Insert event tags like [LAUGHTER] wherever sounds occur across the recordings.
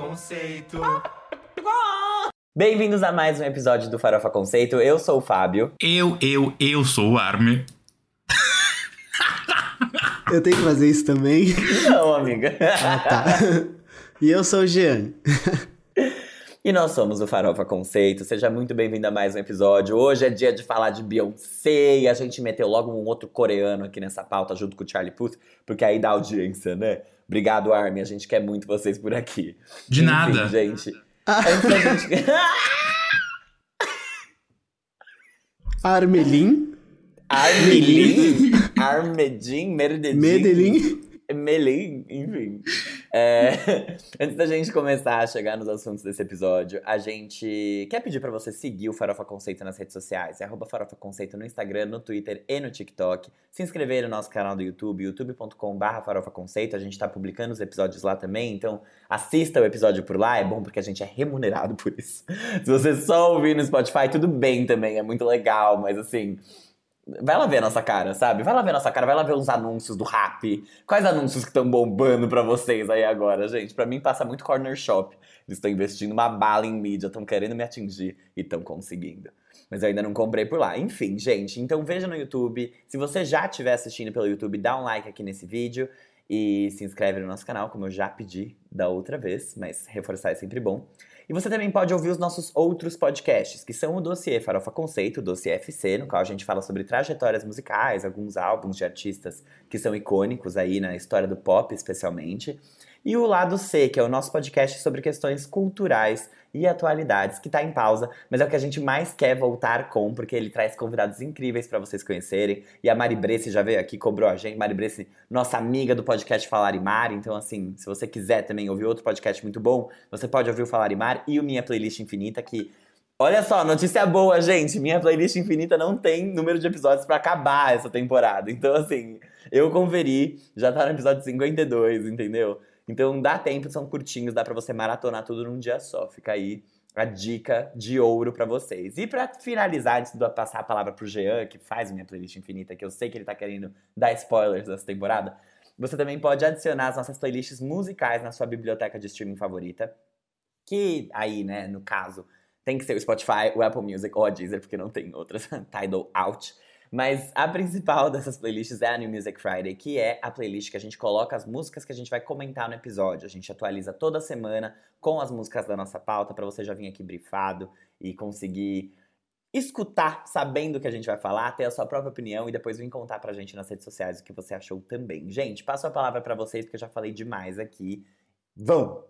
Conceito. Bem-vindos a mais um episódio do Farofa Conceito. Eu sou o Fábio. Eu, eu, eu sou o Arme. Eu tenho que fazer isso também? Não, amiga. Ah, tá. E eu sou o Jean. E nós somos o Farofa Conceito. Seja muito bem-vindo a mais um episódio. Hoje é dia de falar de Beyoncé e a gente meteu logo um outro coreano aqui nessa pauta junto com o Charlie Puth, porque aí dá audiência, né? Obrigado, Armin. A gente quer muito vocês por aqui. De Enfim, nada. gente. Antes da gente... [LAUGHS] Armelin. Armelin? Armedin? Merdedin? Medellín. Melim, enfim. É, [LAUGHS] antes da gente começar a chegar nos assuntos desse episódio, a gente quer pedir pra você seguir o Farofa Conceito nas redes sociais. É arroba Farofa Conceito no Instagram, no Twitter e no TikTok. Se inscrever no nosso canal do YouTube, youtube.com.br Farofa Conceito. A gente tá publicando os episódios lá também, então assista o episódio por lá. É bom porque a gente é remunerado [LAUGHS] por isso. Se você só ouvir no Spotify, tudo bem também, é muito legal, mas assim. Vai lá ver a nossa cara, sabe? Vai lá ver a nossa cara, vai lá ver os anúncios do rap. Quais anúncios que estão bombando pra vocês aí agora, gente? Pra mim passa muito corner shop. Eles estão investindo uma bala em mídia, estão querendo me atingir e estão conseguindo. Mas eu ainda não comprei por lá. Enfim, gente, então veja no YouTube. Se você já estiver assistindo pelo YouTube, dá um like aqui nesse vídeo e se inscreve no nosso canal, como eu já pedi da outra vez, mas reforçar é sempre bom. E você também pode ouvir os nossos outros podcasts, que são o Dossiê Farofa Conceito, o Dossiê FC, no qual a gente fala sobre trajetórias musicais, alguns álbuns de artistas que são icônicos aí na história do pop, especialmente. E o Lado C, que é o nosso podcast sobre questões culturais e atualidades, que tá em pausa, mas é o que a gente mais quer voltar com, porque ele traz convidados incríveis para vocês conhecerem. E a Mari Bresse já veio aqui, cobrou a gente. Mari Bresse, nossa amiga do podcast Falar e Mar. Então, assim, se você quiser também ouvir outro podcast muito bom, você pode ouvir o Falar e Mar e o Minha Playlist Infinita, que Olha só, notícia boa, gente. Minha playlist infinita não tem número de episódios pra acabar essa temporada. Então, assim, eu conferi, já tá no episódio 52, entendeu? Então dá tempo, são curtinhos, dá pra você maratonar tudo num dia só. Fica aí a dica de ouro pra vocês. E pra finalizar, antes de passar a palavra pro Jean, que faz minha playlist infinita, que eu sei que ele tá querendo dar spoilers dessa temporada, você também pode adicionar as nossas playlists musicais na sua biblioteca de streaming favorita. Que aí, né, no caso, tem que ser o Spotify, o Apple Music ou a Deezer, porque não tem outras. [LAUGHS] Tidal out. Mas a principal [LAUGHS] dessas playlists é a New Music Friday, que é a playlist que a gente coloca as músicas que a gente vai comentar no episódio. A gente atualiza toda semana com as músicas da nossa pauta para você já vir aqui brifado e conseguir escutar, sabendo o que a gente vai falar, ter a sua própria opinião e depois vir contar pra gente nas redes sociais o que você achou também. Gente, passo a palavra para vocês porque eu já falei demais aqui. Vão!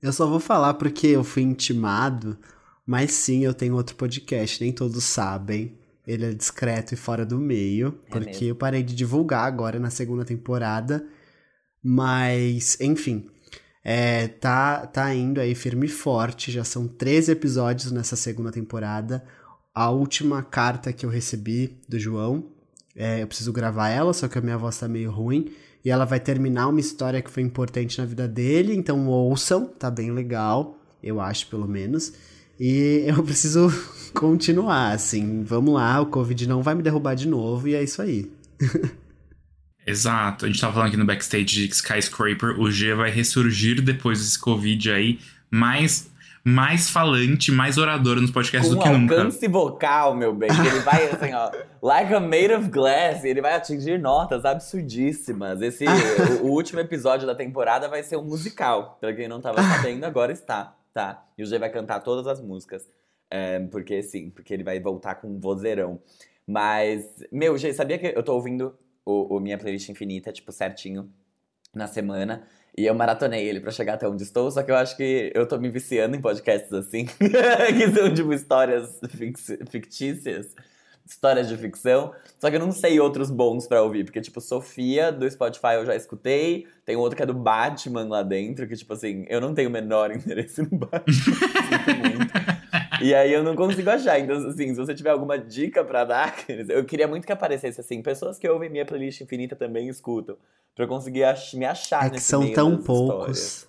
Eu só vou falar porque eu fui intimado, mas sim, eu tenho outro podcast, nem todos sabem. Ele é discreto e fora do meio, É porque mesmo? eu parei de divulgar agora na segunda temporada. Mas, enfim, é, tá, tá indo aí firme e forte. Já são 13 episódios nessa segunda temporada. A última carta que eu recebi do João, é, eu preciso gravar ela, só que a minha voz tá meio ruim. E ela vai terminar uma história que foi importante na vida dele, então ouçam, tá bem legal, eu acho pelo menos. E [LAUGHS] eu preciso [LAUGHS] continuar, assim, vamos lá, o Covid não vai me derrubar de novo, e é isso aí. [LAUGHS] Exato. A gente tava falando aqui no backstage de Skyscraper. O G vai ressurgir depois desse Covid aí, mais, mais falante, mais orador nos podcasts com do que nunca. alcance vocal, meu bem. Ele vai assim, ó, like a made of glass, ele vai atingir notas absurdíssimas. Esse, o, o último episódio da temporada vai ser um musical. Pra quem não tava sabendo, agora está, tá? E o G vai cantar todas as músicas. É, porque sim, porque ele vai voltar com um vozeirão. Mas, meu, G, sabia que eu tô ouvindo o, o Minha Playlist Infinita, tipo, certinho, na semana. E eu maratonei ele pra chegar até onde estou, só que eu acho que eu tô me viciando em podcasts assim, [LAUGHS] que são tipo histórias fictícias, histórias de ficção, só que eu não sei outros bons pra ouvir, porque tipo, Sofia do Spotify eu já escutei, tem outro que é do Batman lá dentro, que tipo assim, eu não tenho o menor [LAUGHS] interesse no Batman, sinto muito. E aí eu não consigo achar. Então, assim, se você tiver alguma dica pra dar, [LAUGHS] eu queria muito que aparecesse assim, pessoas que ouvem minha playlist infinita também escutam. Pra eu conseguir ach- me achar É que são meio tão das histórias. poucos.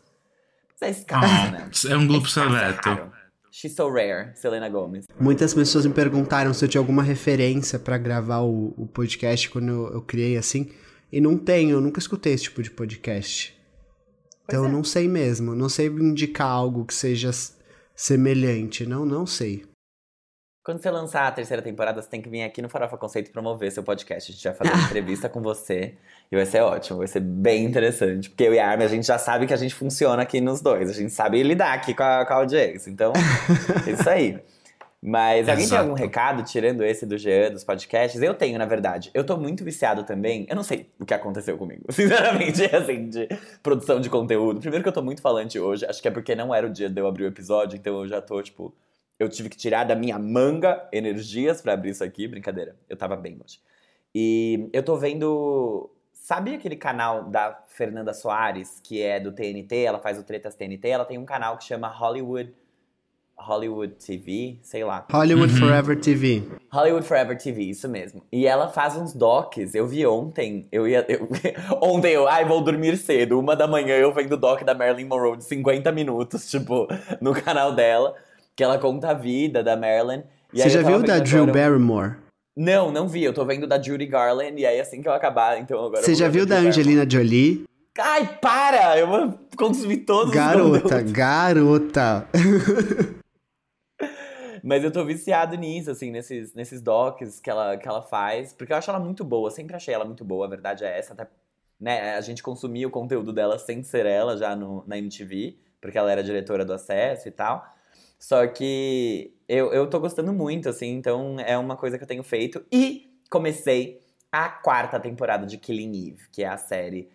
Mas é escasso, Ah, né? é um grupo escasso, é seleto. She's so rare, Selena Gomez. Muitas pessoas me perguntaram se eu tinha alguma referência pra gravar o, o podcast quando eu, eu criei assim. E não tenho, eu nunca escutei esse tipo de podcast. Então é. eu não sei mesmo. Não sei indicar algo que seja semelhante. Não, não sei. Quando você lançar a terceira temporada, você tem que vir aqui no Farofa Conceito promover seu podcast. A gente vai fazer uma [LAUGHS] entrevista com você e vai ser ótimo, vai ser bem interessante. Porque eu e a Armin, a gente já sabe que a gente funciona aqui nos dois. A gente sabe lidar aqui com a, com a audiência. Então, é [LAUGHS] isso aí. Mas alguém tem Exato. algum recado, tirando esse do Jean, dos podcasts? Eu tenho, na verdade. Eu tô muito viciado também. Eu não sei o que aconteceu comigo, [LAUGHS] sinceramente, assim, de produção de conteúdo. Primeiro que eu tô muito falante hoje, acho que é porque não era o dia de eu abrir o episódio, então eu já tô, tipo. Eu tive que tirar da minha manga energias pra abrir isso aqui. Brincadeira, eu tava bem hoje. E eu tô vendo. Sabe aquele canal da Fernanda Soares, que é do TNT? Ela faz o Tretas TNT. Ela tem um canal que chama Hollywood. Hollywood TV, sei lá. Hollywood Uhum. Forever TV. Hollywood Forever TV, isso mesmo. E ela faz uns docs. Eu vi ontem. Eu ia. eu- [LAUGHS] ontem eu, ai, vou dormir cedo. Uma da manhã eu vendo doc da Marilyn Monroe de 50 minutos, tipo, no canal dela. Que ela conta a vida da Marilyn. Você já viu da Drew agora Barrymore? Não, não vi. Eu tô vendo da Judy Garland. E aí assim que eu acabar, então agora. Você já viu da. Angelina Jolie? Ai, para! Eu vou consumir todos os Garota, garota. [LAUGHS] Mas eu tô viciado nisso, assim, nesses, nesses docs que ela, que ela faz. Porque eu acho ela muito boa, sempre achei ela muito boa, a verdade é essa. Até, né, a gente consumia o conteúdo dela sem ser ela já no, na MTV, porque ela era diretora do Acesso e tal. Só que eu, eu tô gostando muito, assim, então é uma coisa que eu tenho feito. E comecei a quarta temporada de Killing Eve, que é a série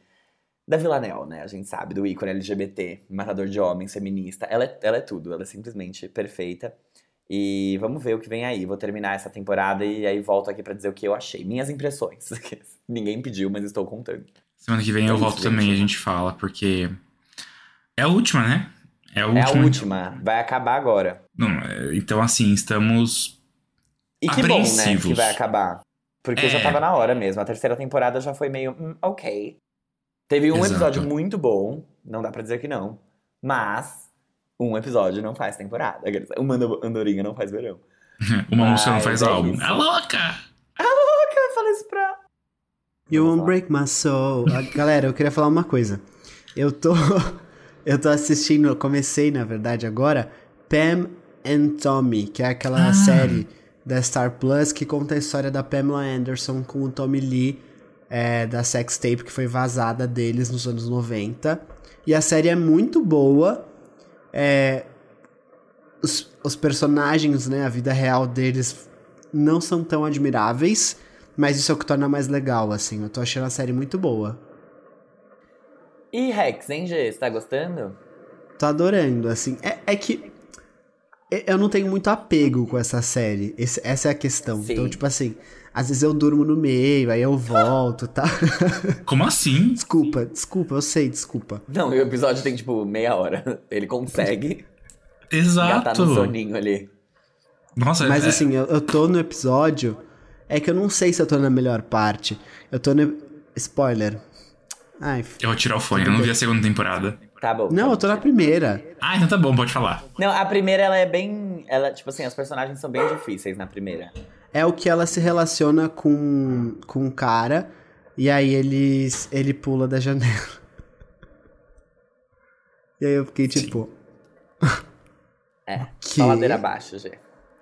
da Villanelle, né? A gente sabe, do ícone LGBT, matador de homens, feminista. Ela é, ela é tudo, ela é simplesmente perfeita. E vamos ver o que vem aí. Vou terminar essa temporada e aí volto aqui pra dizer o que eu achei. Minhas impressões. [LAUGHS] Ninguém pediu, mas estou contando. Semana que vem É eu volto também, a gente fala, porque. É a última, né? É a É última. a última. Vai acabar agora. Não, é, então, assim, estamos. E que bom, né? Apreensivos. Que vai acabar. Porque já É. tava na hora mesmo. A terceira temporada já foi meio. hum, ok. Teve um Exato. episódio muito bom. Não dá pra dizer que não. Mas. Um episódio não faz temporada. Uma ando- andorinha não faz verão. [LAUGHS] Uma música não Mas faz é álbum. isso. É louca! Eu falei isso pra. You won't break my soul. Ah, Galera, eu queria falar uma coisa. Eu tô. [LAUGHS] Eu tô assistindo, eu comecei, na verdade, agora, Pam and Tommy, que é aquela Ah. série da Star Plus que conta a história da Pamela Anderson com o Tommy Lee, é, da sex tape que foi vazada deles nos anos 90. E a série é muito boa. É, os, os personagens, né, a vida real deles não são tão admiráveis, mas isso é o que torna mais legal, assim. Eu tô achando a série muito boa. E Rex, hein, G? Você tá gostando? Tô adorando, assim. É, é que eu não tenho muito apego com essa série. Esse- essa é a questão. Sim. Então, tipo assim, às vezes eu durmo no meio, aí eu volto, tá? [LAUGHS] Como assim? desculpa, desculpa, eu sei, desculpa. Não, e o episódio tem, tipo, meia hora. Ele consegue [LAUGHS] Exato. gatar no soninho ali. Nossa, Mas é- assim, eu, eu tô no episódio. É que eu não sei se eu tô na melhor parte. Eu tô no. Spoiler. Ai. f- Eu vou tirar o fone, eu não vi a segunda temporada. Tá bom. Não, tá eu tô bom. na primeira. Ah, então tá bom, pode falar. Não, a primeira, ela é bem... Ela, tipo assim, as personagens são bem difíceis na primeira. É o que ela se relaciona com, com um cara. E aí ele, ele pula da janela. E aí eu fiquei tipo. É, [LAUGHS] Que? só ladeira abaixo, G.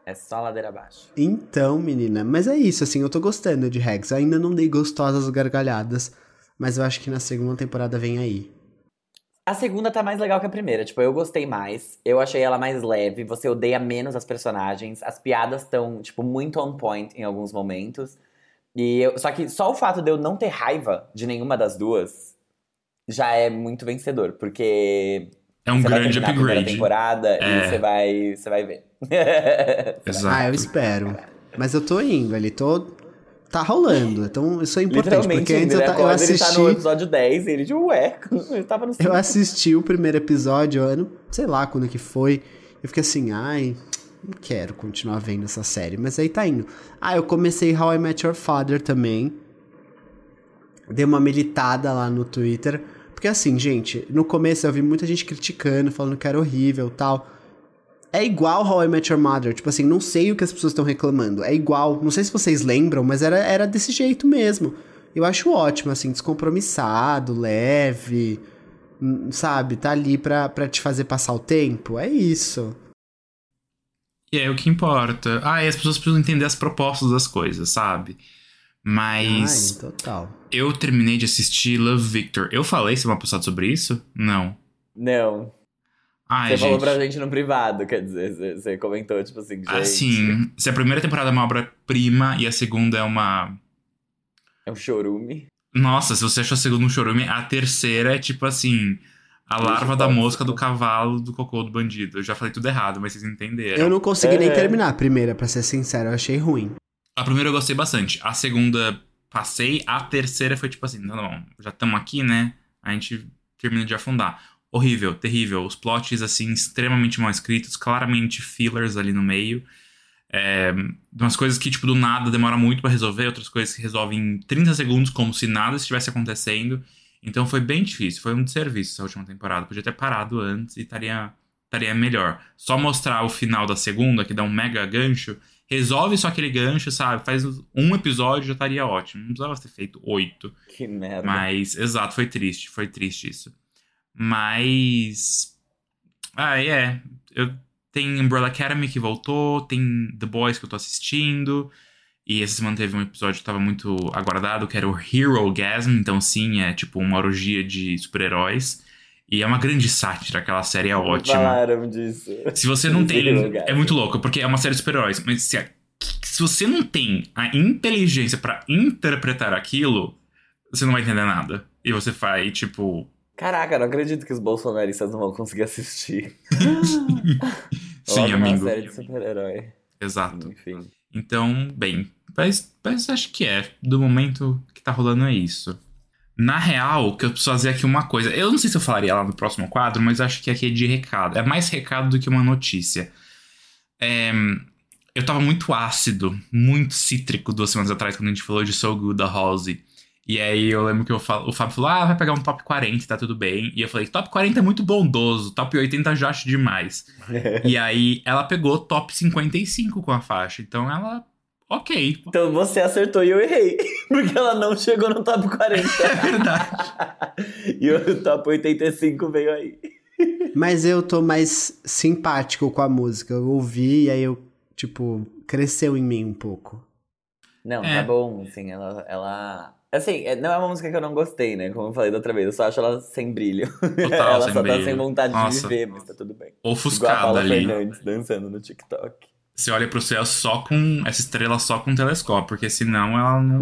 É só ladeira abaixo. Então, menina, mas é isso, assim, eu tô gostando de Rex. Eu ainda não dei gostosas gargalhadas, mas eu acho que na segunda temporada vem aí. A segunda tá mais legal que a primeira. Tipo, eu gostei mais. Eu achei ela mais leve. Você odeia menos as personagens. As piadas estão, tipo, muito on point em alguns momentos. E eu, só que só o fato de eu não ter raiva de nenhuma das duas já é muito vencedor. Porque É um você vai grande a primeira upgrade. temporada É. e você vai, você vai ver. [LAUGHS] Exato. Ah, eu espero. Mas eu tô indo ali, tô. Tá rolando. Então isso é importante, porque antes eu, ta- eu acorda, ele tá assisti. no episódio 10 e ele de ué, [LAUGHS] ele tava no Eu assisti o primeiro episódio, eu não sei lá quando que foi. Eu fiquei assim, ai, não quero continuar vendo essa série, mas aí tá indo. Ah, eu comecei How I Met Your Father também. Dei uma militada lá no Twitter. Porque assim, gente, no começo eu vi muita gente criticando, falando que era horrível tal. É igual How I Met Your Mother. Tipo assim, não sei o que as pessoas estão reclamando. É igual. Não sei se vocês lembram, mas era, era desse jeito mesmo. Eu acho ótimo, assim, descompromissado, leve. sabe? Tá ali pra, pra te fazer passar o tempo. É isso. E é o que importa. Ah, e as pessoas precisam entender as propostas das coisas, sabe? Mas. Ai, total. Eu terminei de assistir Love Victor. Eu falei semana passada sobre isso? Não. Não. Ai, você gente. falou pra gente no privado, quer dizer, você, comentou, tipo assim, gente. Assim, se a primeira temporada é uma obra-prima e a segunda é uma. É um chorume. Nossa, se você achou a segunda um chorume, a terceira é tipo assim. A larva da mosca do cavalo do cocô do bandido. Eu já falei tudo errado, mas vocês entenderam. Eu não consegui nem É. terminar a primeira, pra ser sincero. Eu achei ruim. A primeira eu gostei bastante. A segunda passei. A terceira foi tipo assim: não, não, já estamos aqui, né? A gente termina de afundar. Horrível, terrível. Os plots, assim, extremamente mal escritos, claramente fillers ali no meio. É, umas coisas que, tipo, do nada demora muito pra resolver, outras coisas que resolvem em 30 segundos, como se nada estivesse acontecendo. Então foi bem difícil, foi um desserviço essa última temporada. Podia ter parado antes e estaria, estaria melhor. Só mostrar o final da segunda, que dá um mega gancho, resolve só aquele gancho, sabe? Faz um episódio já estaria ótimo. Não precisava ter feito oito. Que merda. Mas, exato, foi triste, foi triste isso. Mas. Ah, é. Eu, tem Umbrella Academy que voltou, tem The Boys que eu tô assistindo. E essa semana teve um episódio que tava muito aguardado, que era o Hero Gasm. Então, sim, é tipo uma orgia de super-heróis. E é uma grande sátira, aquela série é ótima. Falaram disso. Se você não [LAUGHS] tem. É muito louco, porque é uma série de super-heróis. Mas se, a- se você não tem a inteligência pra interpretar aquilo, você não vai entender nada. E você vai, tipo. Caraca, não acredito que os bolsonaristas não vão conseguir assistir. [LAUGHS] Sim, Logo uma amigo. série de super-herói. Exato. Enfim. Então, bem. Mas, mas acho que é. Do momento que tá rolando é isso. Na real, que eu preciso fazer aqui uma coisa. Eu não sei se eu falaria lá no próximo quadro, mas acho que aqui é de recado. É mais recado do que uma notícia. É, eu tava muito ácido, muito cítrico duas semanas atrás, quando a gente falou de So Good da Halsey. E aí eu lembro que eu falo, o Fábio falou: ah, vai pegar um top 40, tá tudo bem. E eu falei: top 40 é muito bondoso, top 80 já acho demais. [LAUGHS] e aí ela pegou top 55 com a faixa. Então ela. Ok. Então você acertou e eu errei. [LAUGHS] Porque ela não chegou no top 40. [LAUGHS] É verdade. e o top 85 veio aí. Mas eu tô mais simpático com a música. Eu ouvi e aí eu, tipo, cresceu em mim um pouco. Não, É. tá bom, assim, ela, ela. Assim, é- não é uma música que eu não gostei, né? Como eu falei da outra vez, eu só acho ela sem brilho. Total, [LAUGHS] ela sem só brilho. tá sem vontade Nossa. de viver, mas tá tudo bem. Igual a Ofuscada Paula ali. Fernandes dançando no TikTok. Você olha pro céu só com. Essa estrela só com um telescópio, porque senão ela não,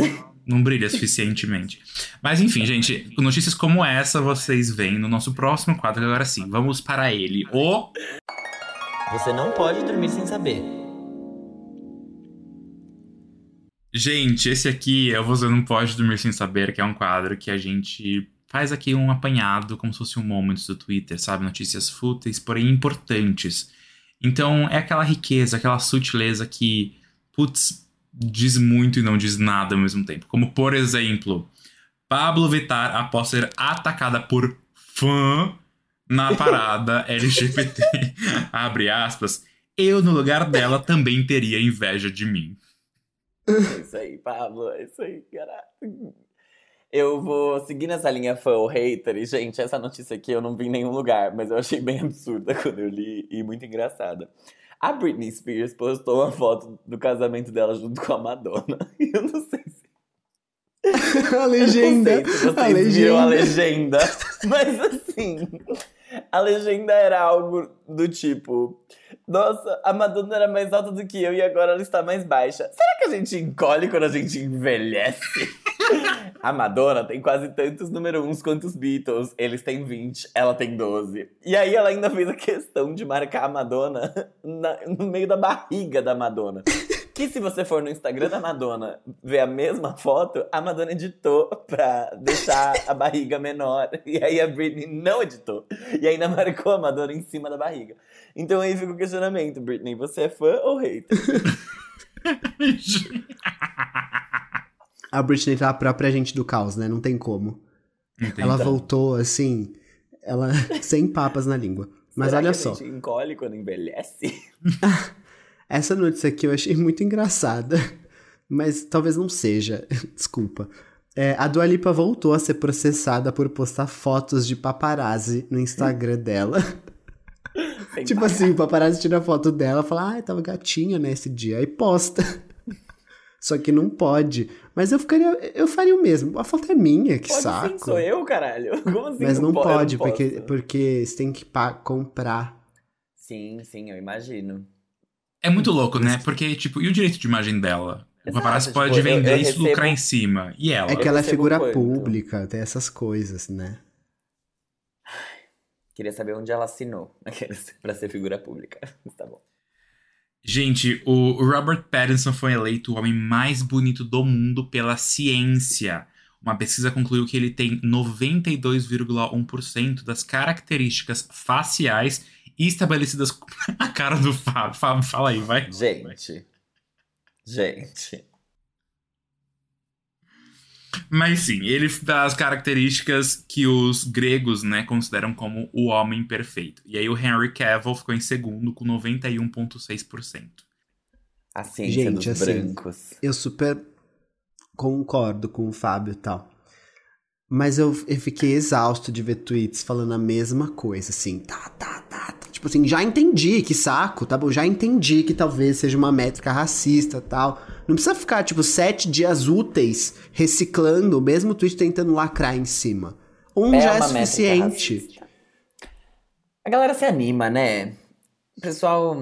não brilha suficientemente. Mas enfim, gente, notícias como essa vocês veem no nosso próximo quadro. Agora sim, vamos para ele. O. Você não pode dormir sem saber. Gente, esse aqui é o Você Não Pode Dormir Sem Saber, que é um quadro que a gente faz aqui um apanhado, como se fosse um moments do Twitter, sabe? Notícias fúteis, porém importantes. Então, é aquela riqueza, aquela sutileza que, putz, diz muito e não diz nada ao mesmo tempo. Como, por exemplo, Pablo Vittar, após ser atacada por fã na parada [LAUGHS] LGBT, abre aspas, eu no lugar dela também teria inveja de mim. É isso aí, Pablo. É isso aí, caralho. Eu vou seguir nessa linha fã ou hater. E, gente, essa notícia aqui eu não vi em nenhum lugar, mas eu achei bem absurda [LAUGHS] quando eu li e muito engraçada. A Britney Spears postou uma foto do casamento dela junto com a Madonna. E [LAUGHS] eu não sei se [LAUGHS] a legenda. Eu não sei se a vocês viram a legenda. legenda. Mas assim, a legenda era algo do tipo: Nossa, a Madonna era mais alta do que eu e agora ela está mais baixa. Será que a gente encolhe quando a gente envelhece? [LAUGHS] A Madonna tem quase tantos número uns quanto os Beatles. Eles têm 20, ela tem 12. E aí ela ainda fez a questão de marcar a Madonna na- no meio da barriga da Madonna. Que se você for no Instagram da Madonna ver a mesma foto, a Madonna editou pra deixar a barriga menor. E aí a Britney não editou. E ainda marcou a Madonna em cima da barriga. Então aí fica o questionamento, Britney, você é fã ou hater? A Britney tá a própria gente do caos, né? Não tem como. Entendi. Ela voltou assim, ela [LAUGHS] sem papas na língua. Mas Será olha que só, a gente encolhe quando envelhece? [LAUGHS] essa notícia aqui eu achei [LAUGHS] muito engraçada, mas talvez não seja. [LAUGHS] Desculpa. É, a Dua Lipa voltou a ser processada por postar fotos de paparazzi no Instagram dela. [LAUGHS] Sem tipo assim, o paparazzi tira foto dela e fala, ai, tava gatinha nesse dia. Aí posta. Só que não pode. Mas eu ficaria. Eu faria o mesmo. A foto é minha, que Pode saco. sim, sou eu, caralho. Como assim? Mas não pode, posso? porque, porque você tem que comprar. Sim, sim, eu imagino. É muito louco, né? Porque, tipo, e o direito de imagem dela? O Exato, paparazzi tipo, pode eu- vender eu isso e recebo- lucrar em cima. E ela? É que ela é figura quanto? pública, tem essas coisas, né? Queria saber onde ela assinou [LAUGHS] pra ser figura pública. Mas tá bom. Gente, o Robert Pattinson foi eleito o homem mais bonito do mundo pela ciência. Uma pesquisa concluiu que ele tem 92,1% das características faciais estabelecidas com [LAUGHS] a cara do Fábio. Fábio, fala aí, vai. Gente. Gente. Mas sim, ele dá as características que os gregos, né, consideram como o homem perfeito. E aí o Henry Cavill ficou em segundo com 91,6%. A ciência Gente, dos assim, brancos. Eu super concordo com o Fábio e tal. Mas eu, eu fiquei exausto de ver tweets falando a mesma coisa, assim, tá, tá, tá, tá. Tipo assim, já entendi, que saco, tá bom? Já entendi que talvez seja uma métrica racista tal. Não precisa ficar, tipo, sete dias úteis reciclando o mesmo tweet tentando lacrar em cima. Um já é uma métrica suficiente. A galera se anima, né? O pessoal.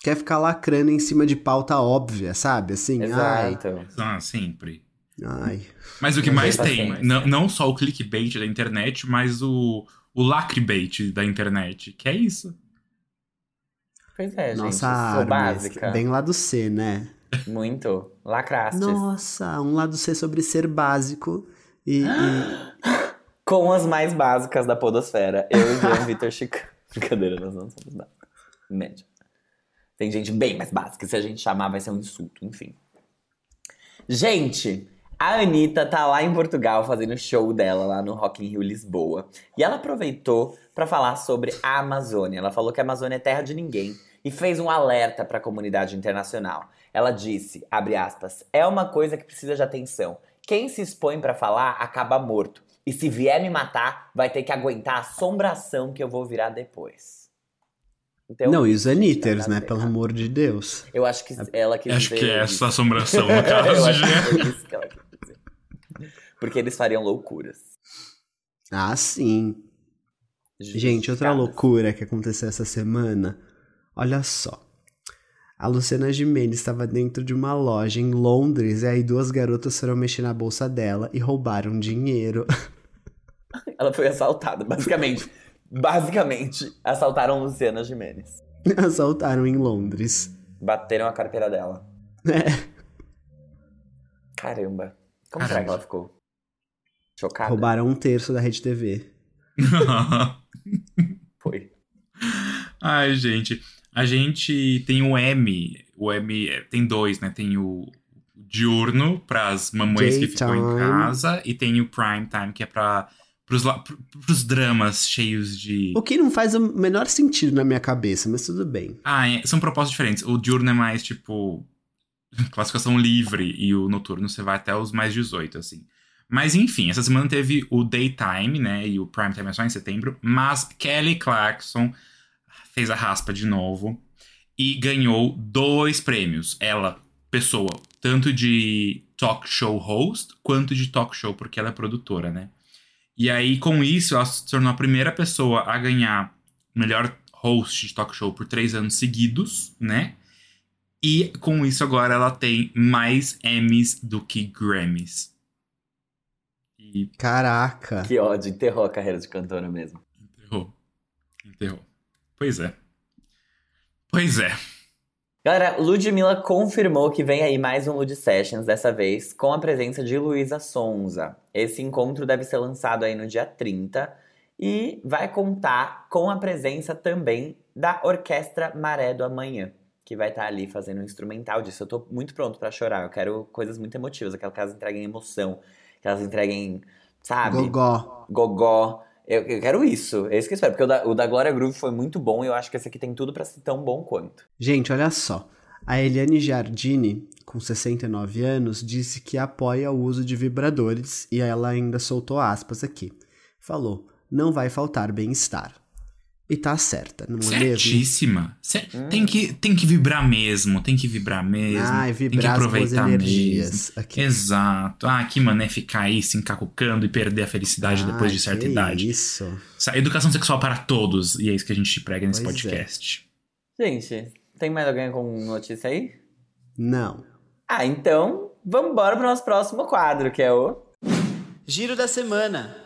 Quer ficar lacrando em cima de pauta óbvia, sabe? Assim, ai, Exato. Ah, sempre. Ai. Mas o que Não mais tem tem, paciência. não, não só o clickbait da internet, mas o, o lacrebait da internet, que é isso. Pois é, gente. Nossa Sou arma, básica. bem lá do C, né? Muito. Lacrastes. Nossa, um lado C sobre ser básico e, e- [GASPS] Com as mais básicas da podosfera. Eu e o [LAUGHS] Vitor Chico. Brincadeira, nós não somos básicos. Médio. Tem gente bem mais básica. Se a gente chamar, vai ser um insulto. Enfim. Gente, a Anitta tá lá em Portugal fazendo show dela lá no Rock in Rio Lisboa. E ela aproveitou pra falar sobre a Amazônia. Ela falou que a Amazônia é terra de ninguém e fez um alerta pra comunidade internacional. Ela disse, abre aspas, é uma coisa que precisa de atenção. Quem se expõe pra falar acaba morto. E se vier me matar, vai ter que aguentar a assombração que eu vou virar depois. Então, Não, e os Anitters, Tá né? Pelo amor de Deus. eu acho que ela quis Acho dizer que é isso. essa assombração, no [LAUGHS] eu caso. acho que foi isso que ela quis. Porque eles fariam loucuras. Ah, sim. Gente, outra loucura que aconteceu essa semana. Olha só. A Luciana Gimenez estava dentro de uma loja em Londres e aí duas garotas foram mexer na bolsa dela e roubaram dinheiro. [LAUGHS] Ela foi assaltada, basicamente. basicamente, assaltaram Luciana Jimenez. [LAUGHS] Assaltaram em Londres. Bateram a carteira dela. É, Caramba. Como será Caramba. que ela ficou? Chocada? roubaram um terço da Rede TV. [LAUGHS] Foi. Ai, gente. A gente tem o M. O M é- tem dois, né? Tem o diurno para as mamães que ficam em casa e tem o prime time que é para pros, pros dramas cheios de O que não faz o menor sentido na minha cabeça, mas tudo bem. Ah, é- são propostas diferentes. O diurno é mais tipo [LAUGHS] classificação livre e o noturno você vai até os mais 18, assim. Mas enfim, essa semana teve o daytime, né? E o prime time é só em setembro. Mas Kelly Clarkson fez a raspa de novo e ganhou dois prêmios. Ela, pessoa, tanto de talk show host quanto de talk show, porque ela é produtora, né? E aí, com isso, ela se tornou a primeira pessoa a ganhar melhor host de talk show por três anos seguidos, né? E com isso agora ela tem mais Emmys do que Grammys. E Caraca. Que ódio, enterrou a carreira de cantora mesmo. enterrou. Enterrou. Pois é. Pois é. Galera, Ludmilla confirmou que vem aí mais um Lud Sessions, dessa vez com a presença de Luísa Sonza. Esse encontro deve ser lançado aí no dia 30 e vai contar com a presença também da Orquestra Maré do Amanhã, que vai estar ali fazendo um instrumental disso. Eu tô muito pronto pra chorar, eu quero coisas muito emotivas, aquelas que elas entreguem emoção, que elas entreguem, sabe? Gogó. Gogó. Eu, eu quero isso, é isso que eu espero, porque o da, o da Glória Groove foi muito bom e eu acho que esse aqui tem tudo pra ser tão bom quanto. Gente, olha só. A Eliane Giardini, com 69 anos, disse que apoia o uso de vibradores e ela ainda soltou aspas aqui. Falou: não vai faltar bem-estar. E tá certa, não é mesmo? Certíssima. Cer- Tem, que, tem que vibrar mesmo, tem que vibrar mesmo. Ai, tem que vibrar as boas aproveitar energias. mesmo. Aqui. Exato. Ah, que mano é ficar aí se encacucando e perder a felicidade depois de certa que idade. Isso. Educação sexual para todos, e é isso que a gente prega nesse Pois é. podcast. Gente, tem mais alguém com notícia aí? Não. Ah, então vamos embora pro nosso próximo quadro, que é o. Giro da semana.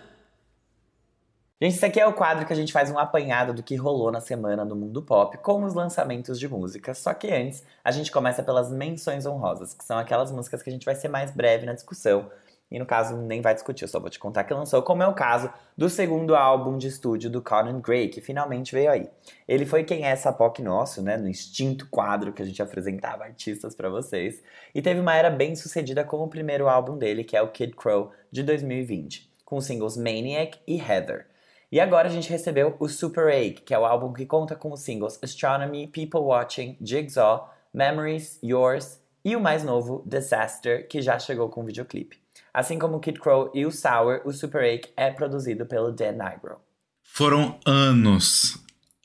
Gente, esse aqui é o quadro que a gente faz um apanhado do que rolou na semana no mundo pop com os lançamentos de música. Só que antes, a gente começa pelas menções honrosas, que são aquelas músicas que a gente vai ser mais breve na discussão. E no caso, nem vai discutir, eu só vou te contar que lançou, como é o caso do segundo álbum de estúdio do Conan Gray, que finalmente veio aí. Ele foi quem é essa POC nosso, né, no instinto quadro que a gente apresentava artistas pra vocês, e teve uma era bem sucedida com o primeiro álbum dele, que é o Kid Crow, de 2020, com os singles Maniac e Heather. E agora a gente recebeu o Super 8, que é o álbum que conta com os singles Astronomy, People Watching, Jigsaw, Memories, Yours e o mais novo, Disaster, que já chegou com videoclipe. Assim como o Kid Crow e o Sour, o Super 8 é produzido pelo Dan Nigro. Foram anos,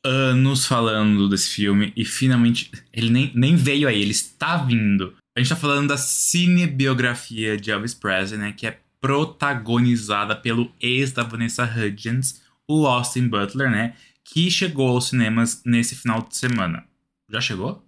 anos falando desse filme e finalmente ele nem, nem veio aí, ele está vindo. A gente tá falando da cinebiografia de Elvis Presley, né, que é protagonizada pelo ex da Vanessa Hudgens, o Austin Butler, né, que chegou aos cinemas nesse final de semana. Já chegou?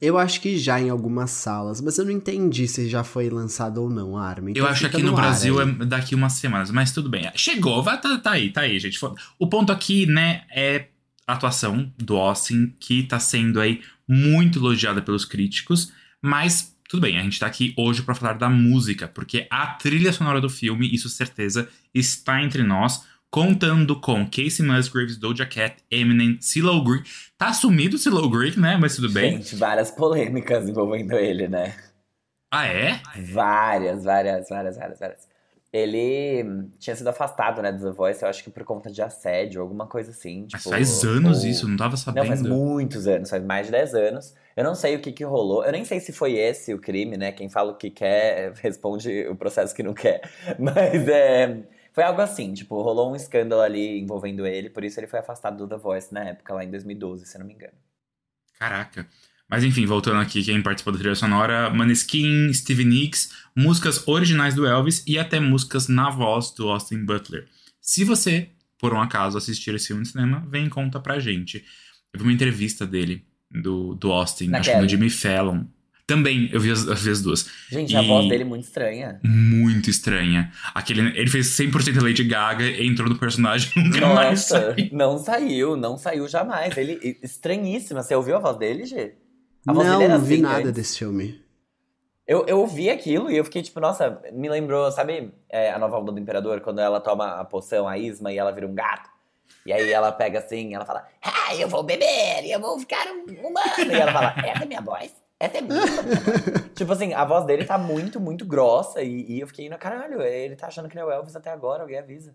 Eu acho que já em algumas salas, mas eu não entendi se já foi lançado ou não, Armin. Eu Então acho que aqui no, ar Brasil aí. é daqui umas semanas, mas tudo bem. Chegou, vai, tá, tá aí, tá aí, gente. O ponto aqui, né, é a atuação do Austin, que tá sendo aí muito elogiada pelos críticos, mas tudo bem, a gente tá aqui hoje pra falar da música, porque a trilha sonora do filme, isso certeza, está entre nós, contando com Casey Musgraves, Doja Cat, Eminem, CeeLo Green. Tá sumido o CeeLo Green, né, mas tudo bem. Gente, várias polêmicas envolvendo ele, né? Ah, é? Várias, várias, várias, várias, várias. Ele hum, tinha sido afastado, né, do The Voice, eu acho que por conta de assédio, alguma coisa assim. Mas tipo, faz anos ou- isso, não tava Não, sabendo. faz muitos anos, faz mais de 10 anos. Eu não sei o que que rolou. Eu nem sei se foi esse o crime, né? Quem fala o que quer, responde o processo que não quer. [LAUGHS] Mas é. Foi algo assim, tipo, rolou um escândalo ali envolvendo ele, por isso ele foi afastado do The Voice na época, lá em 2012, se eu não me engano. Caraca. Mas enfim, voltando aqui, quem participou da trilha sonora, Maneskin, Stevie Nicks, músicas originais do Elvis e até músicas na voz do Austin Butler. Se você, por um acaso, assistir esse filme no cinema, vem e conta pra gente. Eu vi uma entrevista dele, do, do Austin, Na acho que no Kelly. Jimmy Fallon. Também, eu vi as, vi as duas. Gente, a E- voz dele é muito estranha. Muito estranha. Aquele, ele fez 100% Lady Gaga, entrou no personagem e [LAUGHS] nunca mais Nossa, saiu. não saiu, não saiu jamais. Ele, estranhíssima. Você ouviu a voz dele, Gê? A voz Não, dele era não vi assim nada antes. desse filme. Eu, eu ouvi aquilo e eu fiquei tipo, nossa, me lembrou, sabe é, a nova onda do Imperador, quando ela toma a poção, a Isma, e ela vira um gato? E aí ela pega assim, ela fala, ah, eu vou beber, eu vou ficar um humano. E ela fala, essa é minha voz, essa é minha [LAUGHS] voz. tipo assim, a voz dele tá muito, muito grossa, e, e eu fiquei, no caralho, ele tá achando que não é o Elvis até agora, alguém avisa.